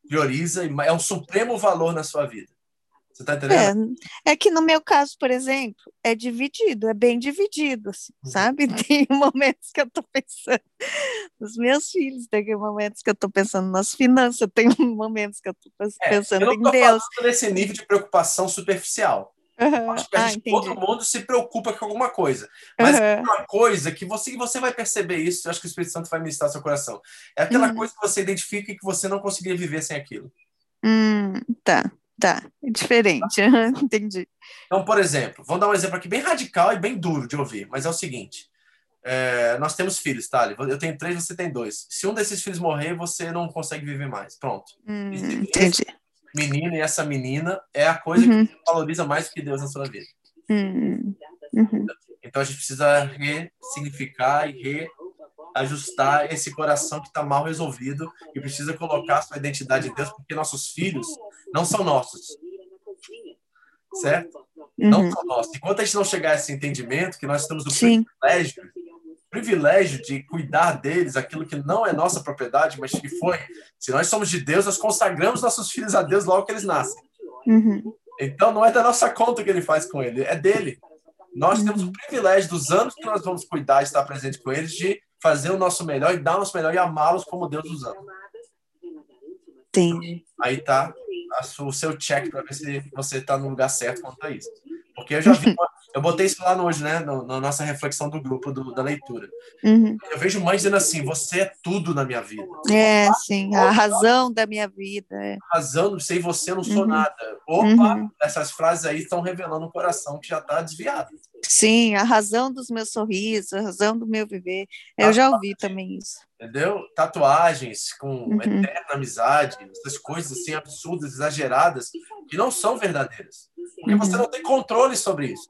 prioriza e é um supremo valor na sua vida. Você está entendendo? É, é, que no meu caso, por exemplo, é dividido, é bem dividido, assim, uhum. sabe? Tem momentos que eu estou pensando nos meus filhos, tem momentos que eu estou pensando nas finanças, tem momentos que eu estou pensando é, eu em Deus. nesse nível de preocupação superficial. Uhum. Acho que a ah, gente, todo mundo se preocupa com alguma coisa. Mas uhum. uma coisa que você, você vai perceber isso, eu acho que o Espírito Santo vai ministrar seu coração. É aquela uhum. coisa que você identifica e que você não conseguiria viver sem aquilo. Hum, tá, tá. É diferente. Entendi. Então, por exemplo, vamos dar um exemplo aqui bem radical e bem duro de ouvir, mas é o seguinte. É, nós temos filhos, tá? Eu tenho três, você tem dois. Se um desses filhos morrer, você não consegue viver mais. Pronto. Hum, entendi menino e essa menina é a coisa uhum. que valoriza mais que Deus na sua vida. Uhum. Uhum. Então a gente precisa ressignificar e reajustar esse coração que está mal resolvido e precisa colocar a sua identidade em Deus, porque nossos filhos não são nossos. Certo? Não uhum. são nossos. Enquanto a gente não chegar a esse entendimento, que nós temos o Sim. privilégio privilégio de cuidar deles, aquilo que não é nossa propriedade, mas que foi. Se nós somos de Deus, nós consagramos nossos filhos a Deus logo que eles nascem. Uhum. Então não é da nossa conta que ele faz com ele, é dele. Nós uhum. temos o privilégio dos anos que nós vamos cuidar e estar presente com eles, de fazer o nosso melhor e dar o nosso melhor e amá-los como Deus os ama. Entendi. Aí tá o seu check para ver se você está no lugar certo quanto a isso. Porque eu já vi uma, eu botei isso lá hoje, né? No, na nossa reflexão do grupo do, da leitura. Uhum. Eu vejo mães dizendo assim: você é tudo na minha vida. É, sim, a razão da minha vida. É. Razão, sem você não sou uhum. nada. Opa, uhum. essas frases aí estão revelando um coração que já está desviado. Sim, a razão dos meus sorrisos, a razão do meu viver. Eu já ouvi também isso. Entendeu? Tatuagens com uhum. eterna amizade, essas coisas assim absurdas, exageradas, que não são verdadeiras. Porque você uhum. não tem controle sobre isso.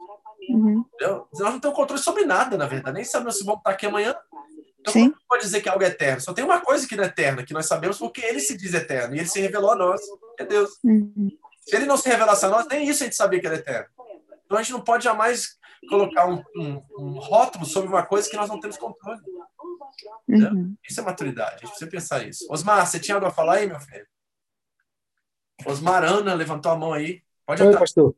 Uhum. Nós não temos controle sobre nada, na verdade. Nem sabemos se vamos estar aqui amanhã. Então, Sim. como pode dizer que algo é eterno? Só tem uma coisa que não é eterna, que nós sabemos porque ele se diz eterno. E ele se revelou a nós, que é Deus. Uhum. Se ele não se revelasse a nós, nem isso a gente sabia que ele é eterno. Então a gente não pode jamais colocar um, um, um rótulo sobre uma coisa que nós não temos controle. Uhum. Isso é maturidade, a gente precisa pensar isso. Osmar, você tinha algo a falar aí, meu filho? Osmar Ana levantou a mão aí. Pode Oi, pastor.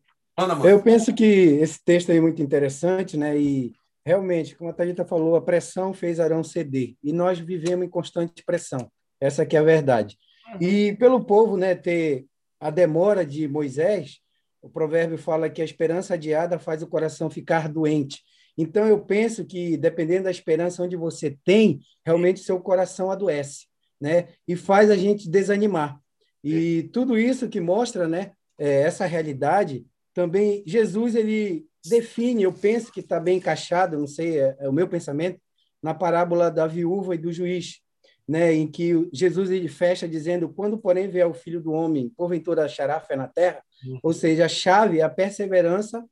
Eu penso que esse texto é muito interessante, né? E realmente, como a Thalita falou, a pressão fez Arão ceder. E nós vivemos em constante pressão. Essa é a verdade. E pelo povo, né, ter a demora de Moisés, o provérbio fala que a esperança adiada faz o coração ficar doente. Então, eu penso que, dependendo da esperança onde você tem, realmente seu coração adoece, né? E faz a gente desanimar. E tudo isso que mostra, né, é, essa realidade, também Jesus ele define, eu penso que está bem encaixado, não sei, é, é, o meu pensamento, na parábola da viúva e do juiz, né, em que Jesus ele fecha dizendo: quando porém vier o Filho do Homem, porventura achará fé na terra, uhum. ou seja, a chave é a perseverança,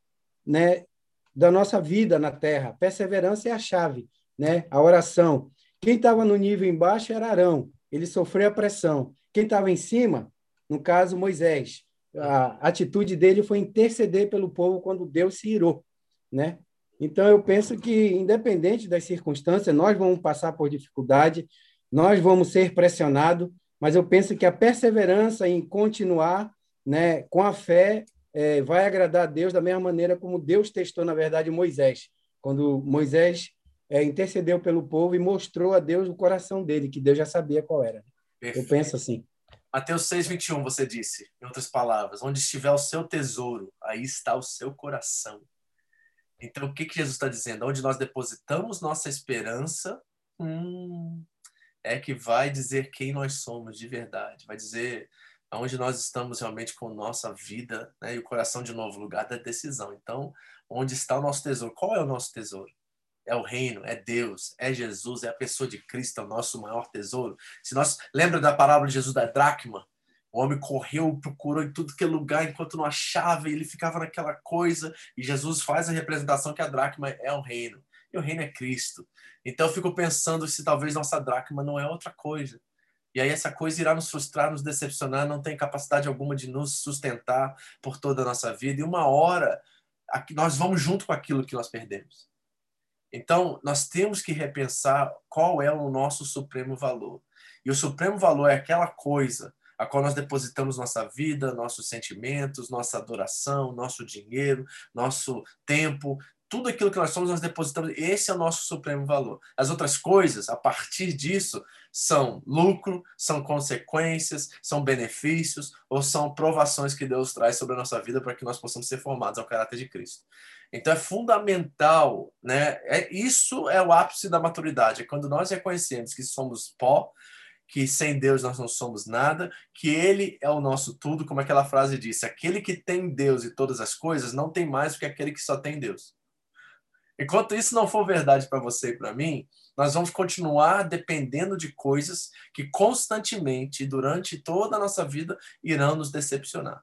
né, da nossa vida na terra. Perseverança é a chave, né, a oração. Quem estava no nível embaixo era Arão, ele sofreu a pressão. Quem estava em cima, no caso Moisés, a atitude dele foi interceder pelo povo quando Deus se irou, né? Então eu penso que independente das circunstâncias, nós vamos passar por dificuldade, nós vamos ser pressionados, mas eu penso que a perseverança em continuar, né, com a fé, é, vai agradar a Deus da mesma maneira como Deus testou na verdade Moisés, quando Moisés é, intercedeu pelo povo e mostrou a Deus o coração dele, que Deus já sabia qual era. Perfeito. Eu penso assim. Mateus 6, 21, você disse, em outras palavras, onde estiver o seu tesouro, aí está o seu coração. Então, o que, que Jesus está dizendo? Onde nós depositamos nossa esperança, hum, é que vai dizer quem nós somos de verdade, vai dizer aonde nós estamos realmente com nossa vida, né? e o coração, de novo, lugar da decisão. Então, onde está o nosso tesouro? Qual é o nosso tesouro? É o reino, é Deus, é Jesus, é a pessoa de Cristo, é o nosso maior tesouro. Se nós lembra da parábola de Jesus da dracma, o homem correu, procurou em tudo que é lugar enquanto não achava, e ele ficava naquela coisa, e Jesus faz a representação que a dracma é o reino, e o reino é Cristo. Então eu fico pensando se talvez nossa dracma não é outra coisa. E aí essa coisa irá nos frustrar, nos decepcionar, não tem capacidade alguma de nos sustentar por toda a nossa vida. E uma hora nós vamos junto com aquilo que nós perdemos. Então, nós temos que repensar qual é o nosso supremo valor. E o supremo valor é aquela coisa a qual nós depositamos nossa vida, nossos sentimentos, nossa adoração, nosso dinheiro, nosso tempo, tudo aquilo que nós somos, nós depositamos. Esse é o nosso supremo valor. As outras coisas, a partir disso, são lucro, são consequências, são benefícios ou são provações que Deus traz sobre a nossa vida para que nós possamos ser formados ao caráter de Cristo. Então é fundamental, né? É, isso é o ápice da maturidade, é quando nós reconhecemos que somos pó, que sem Deus nós não somos nada, que Ele é o nosso tudo, como aquela frase disse: aquele que tem Deus e todas as coisas não tem mais do que aquele que só tem Deus. Enquanto isso não for verdade para você e para mim, nós vamos continuar dependendo de coisas que constantemente, durante toda a nossa vida, irão nos decepcionar.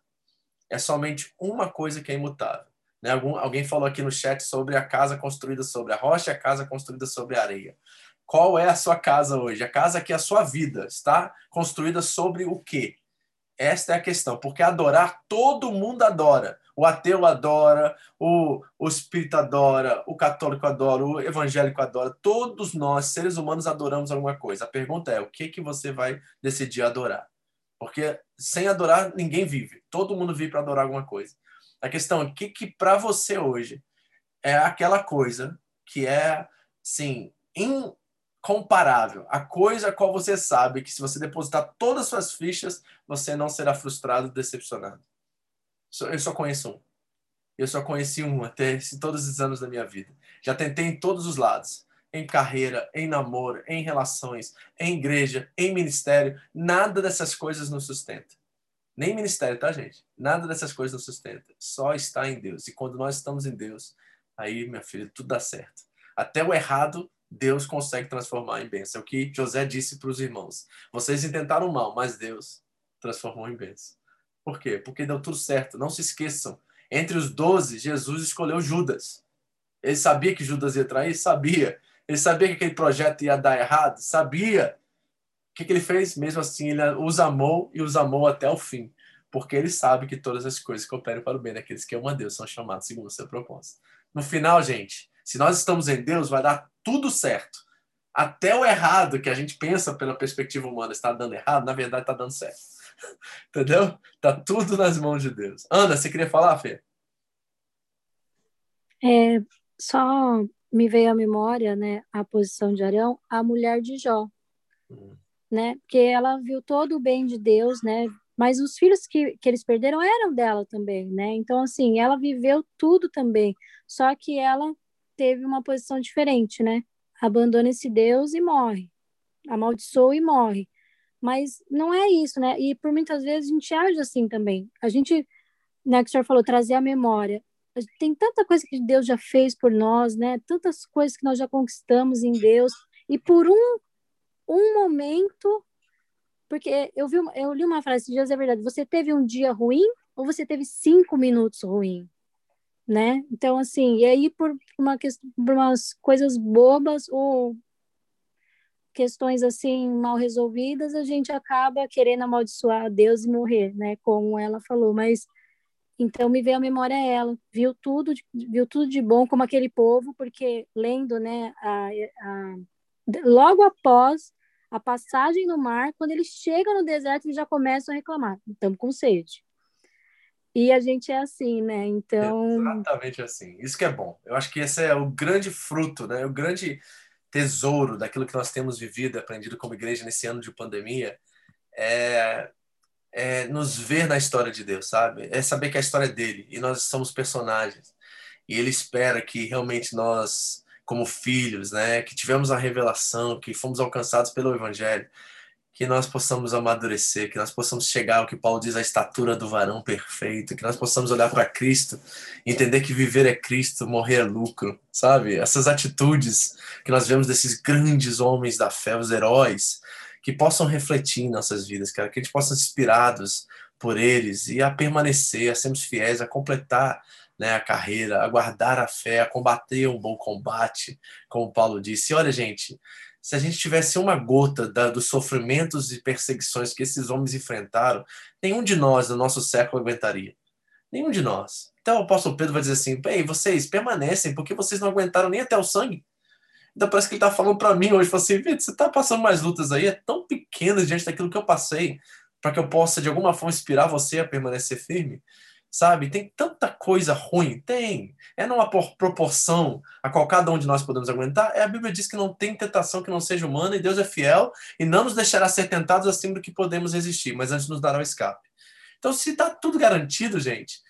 É somente uma coisa que é imutável né? Algum, alguém falou aqui no chat sobre a casa construída sobre a rocha e a casa construída sobre a areia. Qual é a sua casa hoje? A casa que é a sua vida está construída sobre o quê? Esta é a questão, porque adorar, todo mundo adora. O ateu adora, o, o espírita adora, o católico adora, o evangélico adora. Todos nós, seres humanos, adoramos alguma coisa. A pergunta é: o que, que você vai decidir adorar? Porque sem adorar, ninguém vive. Todo mundo vive para adorar alguma coisa. A questão é que, que para você hoje é aquela coisa que é, sim, incomparável. A coisa a qual você sabe que se você depositar todas as suas fichas, você não será frustrado, decepcionado. Eu só conheço um. Eu só conheci um até todos os anos da minha vida. Já tentei em todos os lados. Em carreira, em namoro, em relações, em igreja, em ministério. Nada dessas coisas nos sustenta. Nem ministério, tá, gente? Nada dessas coisas nos sustenta. Só está em Deus. E quando nós estamos em Deus, aí, minha filha, tudo dá certo. Até o errado, Deus consegue transformar em bênção. É o que José disse para os irmãos. Vocês intentaram mal, mas Deus transformou em bênção. Por quê? Porque deu tudo certo. Não se esqueçam. Entre os doze, Jesus escolheu Judas. Ele sabia que Judas ia trair? Sabia. Ele sabia que aquele projeto ia dar errado? Sabia. O que, que ele fez? Mesmo assim, ele os amou e os amou até o fim. Porque ele sabe que todas as coisas cooperam para o bem daqueles que amam a Deus, são chamados segundo o seu propósito. No final, gente, se nós estamos em Deus, vai dar tudo certo. Até o errado que a gente pensa pela perspectiva humana está dando errado, na verdade está dando certo. Entendeu? Tá tudo nas mãos de Deus. Ana, você queria falar, Fê? É, só me veio à memória, né, a posição de Arão, a mulher de Jó, hum. Né, porque ela viu todo o bem de Deus, né, mas os filhos que, que eles perderam eram dela também, né, então, assim, ela viveu tudo também, só que ela teve uma posição diferente, né, abandona esse Deus e morre, amaldiçoa e morre, mas não é isso, né, e por muitas vezes a gente age assim também, a gente, né, que o senhor falou, trazer a memória, tem tanta coisa que Deus já fez por nós, né? Tantas coisas que nós já conquistamos em Deus. E por um um momento, porque eu vi eu li uma frase de Deus é verdade. Você teve um dia ruim ou você teve cinco minutos ruim, né? Então assim, e aí por uma por umas coisas bobas ou questões assim mal resolvidas, a gente acaba querendo amaldiçoar Deus e morrer, né? Como ela falou, mas então me veio à memória ela, viu tudo, viu tudo de bom como aquele povo, porque lendo, né, a, a, logo após a passagem no mar, quando eles chegam no deserto, eles já começam a reclamar, estamos com sede. E a gente é assim, né? Então. Exatamente assim. Isso que é bom. Eu acho que esse é o grande fruto, né? O grande tesouro daquilo que nós temos vivido, aprendido como igreja nesse ano de pandemia, é é, nos ver na história de Deus, sabe? É saber que a história é dele e nós somos personagens. E ele espera que realmente nós, como filhos, né, que tivemos a revelação, que fomos alcançados pelo Evangelho, que nós possamos amadurecer, que nós possamos chegar ao que Paulo diz, a estatura do varão perfeito, que nós possamos olhar para Cristo, entender que viver é Cristo, morrer é lucro, sabe? Essas atitudes que nós vemos desses grandes homens da fé, os heróis, que possam refletir em nossas vidas, cara, que a gente possa ser inspirados por eles e a permanecer, a sermos fiéis, a completar né, a carreira, a guardar a fé, a combater um bom combate, como Paulo disse. E olha, gente, se a gente tivesse uma gota da, dos sofrimentos e perseguições que esses homens enfrentaram, nenhum de nós, no nosso século, aguentaria. Nenhum de nós. Então o apóstolo Pedro vai dizer assim: Ei, vocês permanecem porque vocês não aguentaram nem até o sangue. Então parece que ele tá falando para mim hoje, assim, Vitor, você tá passando mais lutas aí, é tão pequena diante daquilo que eu passei, para que eu possa de alguma forma inspirar você a permanecer firme. Sabe? Tem tanta coisa ruim, tem. É numa proporção a qual cada um de nós podemos aguentar. É a Bíblia diz que não tem tentação que não seja humana e Deus é fiel e não nos deixará ser tentados acima do que podemos resistir, mas antes nos dará o escape. Então, se está tudo garantido, gente,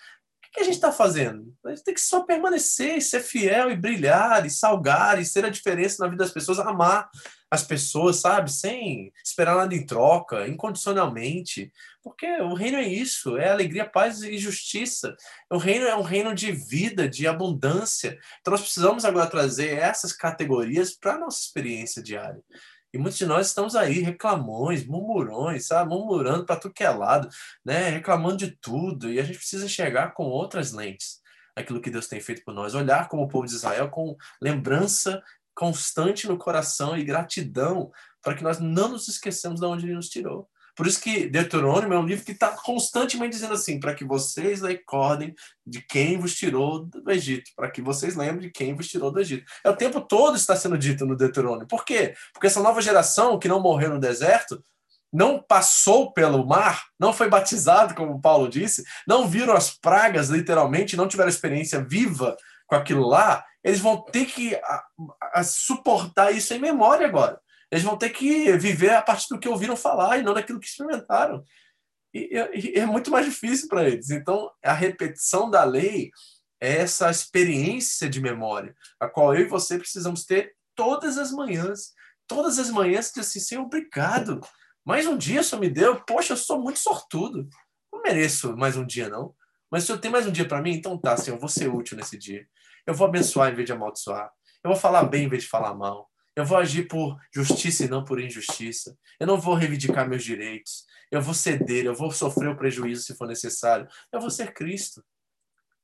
que a gente está fazendo? A gente tem que só permanecer, ser fiel e brilhar, e salgar, e ser a diferença na vida das pessoas, amar as pessoas, sabe? Sem esperar nada em troca, incondicionalmente. Porque o reino é isso, é alegria, paz e justiça. O reino é um reino de vida, de abundância. Então nós precisamos agora trazer essas categorias para a nossa experiência diária. E muitos de nós estamos aí reclamões, murmurões, sabe? Murmurando para tudo que é lado, né? Reclamando de tudo. E a gente precisa enxergar com outras lentes aquilo que Deus tem feito por nós. Olhar como o povo de Israel com lembrança constante no coração e gratidão para que nós não nos esqueçamos de onde Ele nos tirou. Por isso que Deuteronômio é um livro que está constantemente dizendo assim, para que vocês recordem de quem vos tirou do Egito, para que vocês lembrem de quem vos tirou do Egito. É o tempo todo está sendo dito no Deuteronômio. Por quê? Porque essa nova geração que não morreu no deserto, não passou pelo mar, não foi batizado, como Paulo disse, não viram as pragas literalmente, não tiveram experiência viva com aquilo lá, eles vão ter que a, a suportar isso em memória agora. Eles vão ter que viver a partir do que ouviram falar e não daquilo que experimentaram. E, e é muito mais difícil para eles. Então, a repetição da lei é essa experiência de memória, a qual eu e você precisamos ter todas as manhãs. Todas as manhãs, que assim, Senhor, obrigado. Mais um dia só me deu. Poxa, eu sou muito sortudo. Não mereço mais um dia, não. Mas se eu tenho mais um dia para mim, então tá, Senhor, eu vou ser útil nesse dia. Eu vou abençoar em vez de amaldiçoar. Eu vou falar bem em vez de falar mal. Eu vou agir por justiça e não por injustiça. Eu não vou reivindicar meus direitos. Eu vou ceder, eu vou sofrer o prejuízo se for necessário. Eu vou ser Cristo.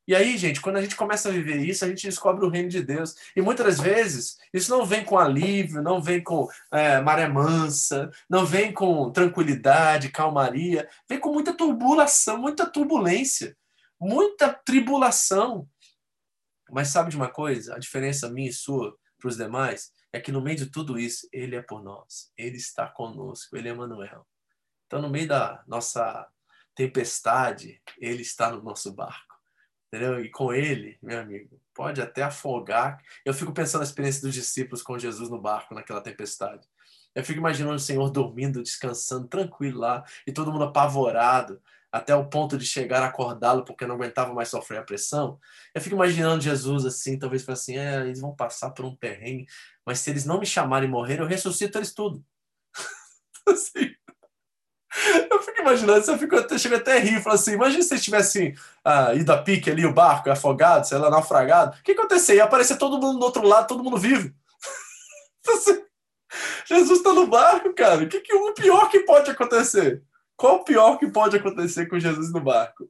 E aí, gente, quando a gente começa a viver isso, a gente descobre o reino de Deus. E muitas vezes, isso não vem com alívio, não vem com é, maré mansa, não vem com tranquilidade, calmaria, vem com muita turbulação, muita turbulência, muita tribulação. Mas sabe de uma coisa? A diferença minha e sua para os demais é que no meio de tudo isso, Ele é por nós, Ele está conosco, Ele é Manuel. Então, no meio da nossa tempestade, Ele está no nosso barco entendeu? E com ele, meu amigo, pode até afogar. Eu fico pensando na experiência dos discípulos com Jesus no barco naquela tempestade. Eu fico imaginando o Senhor dormindo, descansando, tranquilo lá, e todo mundo apavorado, até o ponto de chegar a acordá-lo porque não aguentava mais sofrer a pressão. Eu fico imaginando Jesus assim, talvez assim, é, eles vão passar por um perrengue, mas se eles não me chamarem morrer, eu ressuscito eles tudo. assim, eu fico imaginando, eu fico até, chego até a rir, falo assim, imagina se vocês tivessem ah, ido a pique ali, o barco, afogado, sei lá, naufragado. O que aconteceria? Ia aparecer todo mundo do outro lado, todo mundo vivo. Assim, Jesus está no barco, cara. O que, que o pior que pode acontecer? Qual o pior que pode acontecer com Jesus no barco?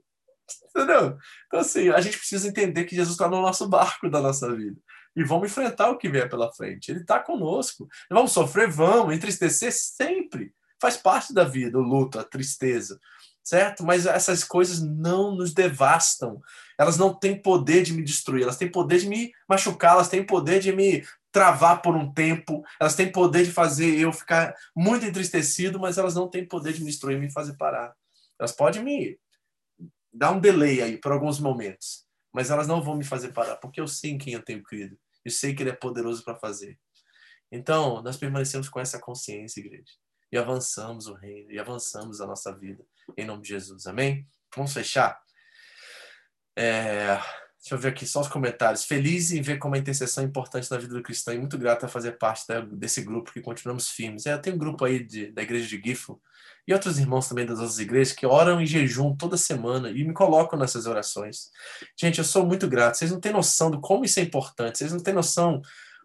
Entendeu? Então, assim, a gente precisa entender que Jesus está no nosso barco da nossa vida. E vamos enfrentar o que vier pela frente. Ele está conosco. Vamos sofrer? Vamos. Entristecer? Sempre faz parte da vida, o luto, a tristeza, certo? Mas essas coisas não nos devastam. Elas não têm poder de me destruir, elas têm poder de me machucar, elas têm poder de me travar por um tempo, elas têm poder de fazer eu ficar muito entristecido, mas elas não têm poder de me destruir, me fazer parar. Elas podem me dar um delay aí por alguns momentos, mas elas não vão me fazer parar, porque eu sei em quem eu tenho crido. Eu sei que ele é poderoso para fazer. Então, nós permanecemos com essa consciência, igreja e avançamos o reino, e avançamos a nossa vida, em nome de Jesus. Amém? Vamos fechar? É, deixa eu ver aqui só os comentários. Feliz em ver como a intercessão é importante na vida do cristão e muito grato a fazer parte desse grupo que continuamos firmes. É, tem um grupo aí de, da igreja de Gifo e outros irmãos também das outras igrejas que oram em jejum toda semana e me colocam nessas orações. Gente, eu sou muito grato. Vocês não têm noção do como isso é importante. Vocês não têm noção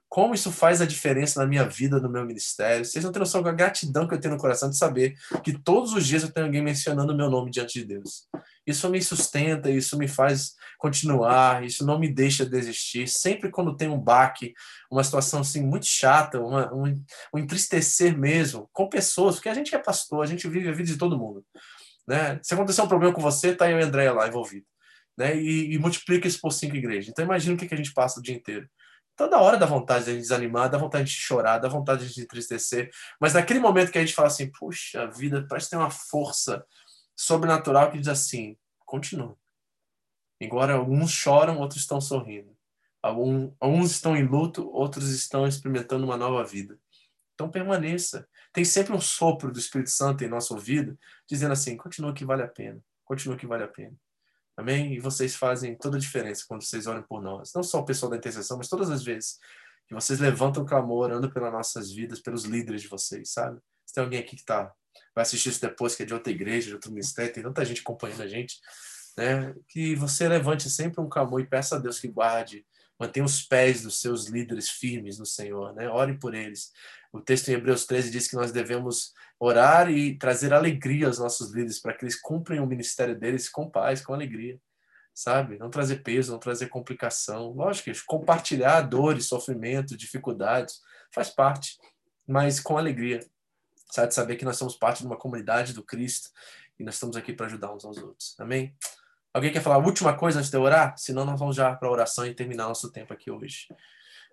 como isso faz a diferença na minha vida, no meu ministério. Vocês não têm noção da gratidão que eu tenho no coração de saber que todos os dias eu tenho alguém mencionando o meu nome diante de Deus. Isso me sustenta, isso me faz continuar, isso não me deixa desistir. Sempre quando tem um baque, uma situação assim muito chata, uma, um, um entristecer mesmo, com pessoas, porque a gente é pastor, a gente vive a vida de todo mundo. Né? Se acontecer um problema com você, tá eu e a Andréia lá envolvido. Né? E, e multiplica isso por cinco igrejas. Então imagina o que, que a gente passa o dia inteiro. Toda hora dá vontade de desanimar, dá vontade de chorar, dá vontade de entristecer. Mas naquele momento que a gente fala assim, puxa, a vida parece ter uma força sobrenatural que diz assim, continua. Embora alguns choram, outros estão sorrindo. Alguns estão em luto, outros estão experimentando uma nova vida. Então permaneça. Tem sempre um sopro do Espírito Santo em nosso ouvido, dizendo assim: continua que vale a pena, continua que vale a pena. Amém? E vocês fazem toda a diferença quando vocês oram por nós. Não só o pessoal da intercessão, mas todas as vezes que vocês levantam o clamor, orando pelas nossas vidas, pelos líderes de vocês, sabe? Se tem alguém aqui que tá, vai assistir isso depois, que é de outra igreja, de outro ministério, tem tanta gente acompanhando a gente, né? Que você levante sempre um clamor e peça a Deus que guarde, mantenha os pés dos seus líderes firmes no Senhor, né? Ore por eles. O texto em Hebreus 13 diz que nós devemos orar e trazer alegria aos nossos líderes para que eles cumprem o ministério deles com paz, com alegria, sabe? Não trazer peso, não trazer complicação. Lógico, compartilhar dores, sofrimento, dificuldades, faz parte, mas com alegria. Sabe, saber que nós somos parte de uma comunidade do Cristo e nós estamos aqui para ajudar uns aos outros. Amém? Alguém quer falar a última coisa antes de eu orar? Senão nós vamos já para a oração e terminar nosso tempo aqui hoje.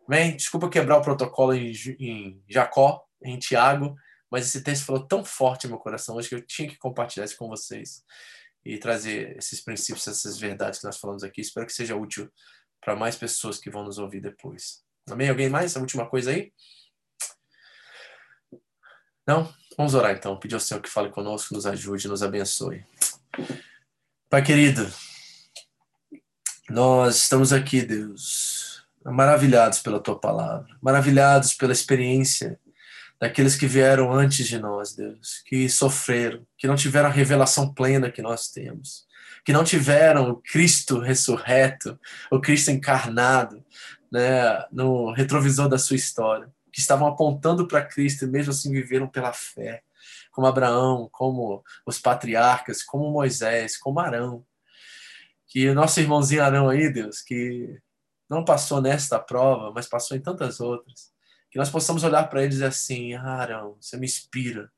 Amém? Desculpa quebrar o protocolo em, em Jacó, em Tiago, mas esse texto falou tão forte no meu coração hoje que eu tinha que compartilhar isso com vocês e trazer esses princípios, essas verdades que nós falamos aqui. Espero que seja útil para mais pessoas que vão nos ouvir depois. Amém? Alguém mais? A última coisa aí? Não? Vamos orar então. Pedir ao Senhor que fale conosco, nos ajude, nos abençoe. Pai querido, nós estamos aqui, Deus maravilhados pela tua palavra, maravilhados pela experiência daqueles que vieram antes de nós, Deus, que sofreram, que não tiveram a revelação plena que nós temos, que não tiveram o Cristo ressurreto, o Cristo encarnado, né, no retrovisor da sua história, que estavam apontando para Cristo e mesmo assim viveram pela fé, como Abraão, como os patriarcas, como Moisés, como Arão, Que o nosso irmãozinho Arão aí, Deus, que não passou nesta prova, mas passou em tantas outras, que nós possamos olhar para ele e dizer assim: ah, Arão, você me inspira.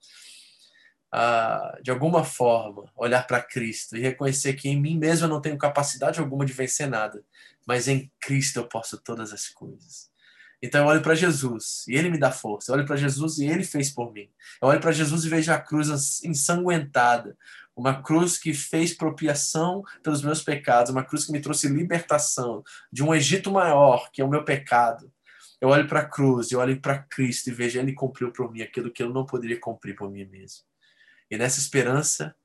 De alguma forma, olhar para Cristo e reconhecer que em mim mesmo eu não tenho capacidade alguma de vencer nada, mas em Cristo eu posso todas as coisas. Então eu olho para Jesus e ele me dá força. Eu olho para Jesus e ele fez por mim. Eu olho para Jesus e vejo a cruz ensanguentada, uma cruz que fez propiação pelos meus pecados, uma cruz que me trouxe libertação de um Egito maior, que é o meu pecado. Eu olho para a cruz, eu olho para Cristo e vejo ele cumpriu por mim aquilo que eu não poderia cumprir por mim mesmo. E nessa esperança,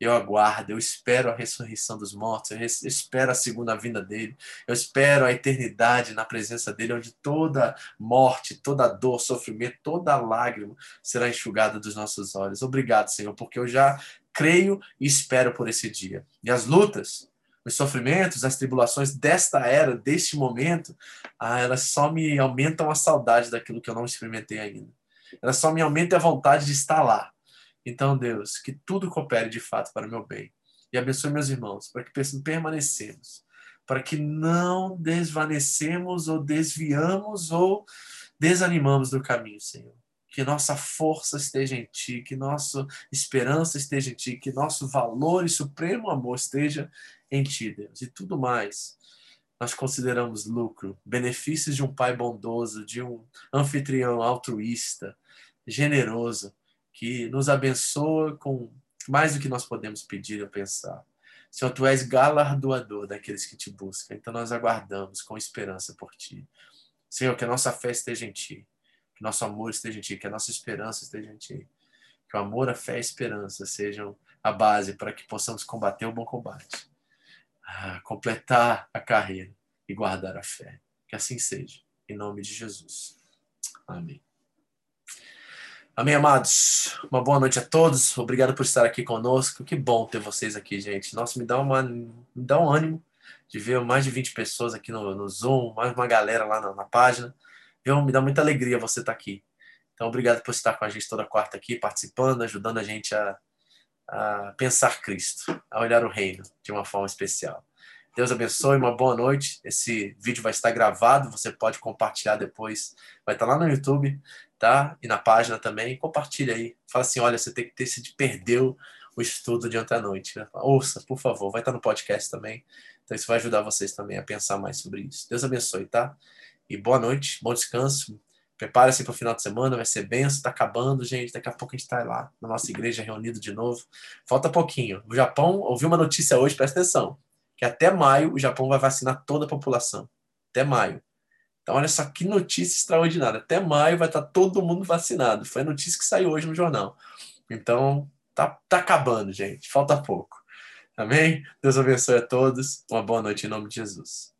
eu aguardo, eu espero a ressurreição dos mortos, eu espero a segunda vinda dele, eu espero a eternidade na presença dele, onde toda morte, toda dor, sofrimento, toda lágrima será enxugada dos nossos olhos. Obrigado, Senhor, porque eu já creio e espero por esse dia. E as lutas, os sofrimentos, as tribulações desta era, deste momento, ah, elas só me aumentam a saudade daquilo que eu não experimentei ainda. Elas só me aumentam a vontade de estar lá então, Deus, que tudo coopere de fato para o meu bem. E abençoe meus irmãos, para que permanecemos, para que não desvanecemos ou desviamos ou desanimamos do caminho, Senhor. Que nossa força esteja em Ti, que nossa esperança esteja em Ti, que nosso valor e supremo amor esteja em Ti, Deus. E tudo mais nós consideramos lucro, benefícios de um pai bondoso, de um anfitrião altruísta, generoso, que nos abençoa com mais do que nós podemos pedir ou pensar. Senhor, tu és galardoador daqueles que te buscam, então nós aguardamos com esperança por ti. Senhor, que a nossa fé esteja em ti, que nosso amor esteja em ti, que a nossa esperança esteja em ti. Que o amor, a fé e a esperança sejam a base para que possamos combater o bom combate, completar a carreira e guardar a fé. Que assim seja, em nome de Jesus. Amém. Amém, amados. Uma boa noite a todos. Obrigado por estar aqui conosco. Que bom ter vocês aqui, gente. Nossa, me dá, uma, me dá um ânimo de ver mais de 20 pessoas aqui no, no Zoom, mais uma galera lá na, na página. Viu? Me dá muita alegria você estar aqui. Então, obrigado por estar com a gente toda quarta aqui, participando, ajudando a gente a, a pensar Cristo, a olhar o reino de uma forma especial. Deus abençoe, uma boa noite. Esse vídeo vai estar gravado, você pode compartilhar depois. Vai estar lá no YouTube tá? E na página também, compartilha aí. Fala assim, olha, você tem que ter se perdeu o estudo de ontem à noite. Ouça, por favor, vai estar no podcast também. Então isso vai ajudar vocês também a pensar mais sobre isso. Deus abençoe, tá? E boa noite, bom descanso. Prepare-se para o final de semana, vai ser benção, está acabando, gente. Daqui a pouco a gente está lá na nossa igreja reunido de novo. Falta pouquinho. O Japão, ouviu uma notícia hoje, presta atenção, que até maio o Japão vai vacinar toda a população. Até maio. Então, olha só que notícia extraordinária. Até maio vai estar todo mundo vacinado. Foi a notícia que saiu hoje no jornal. Então, tá, tá acabando, gente. Falta pouco. Amém? Deus abençoe a todos. Uma boa noite em nome de Jesus.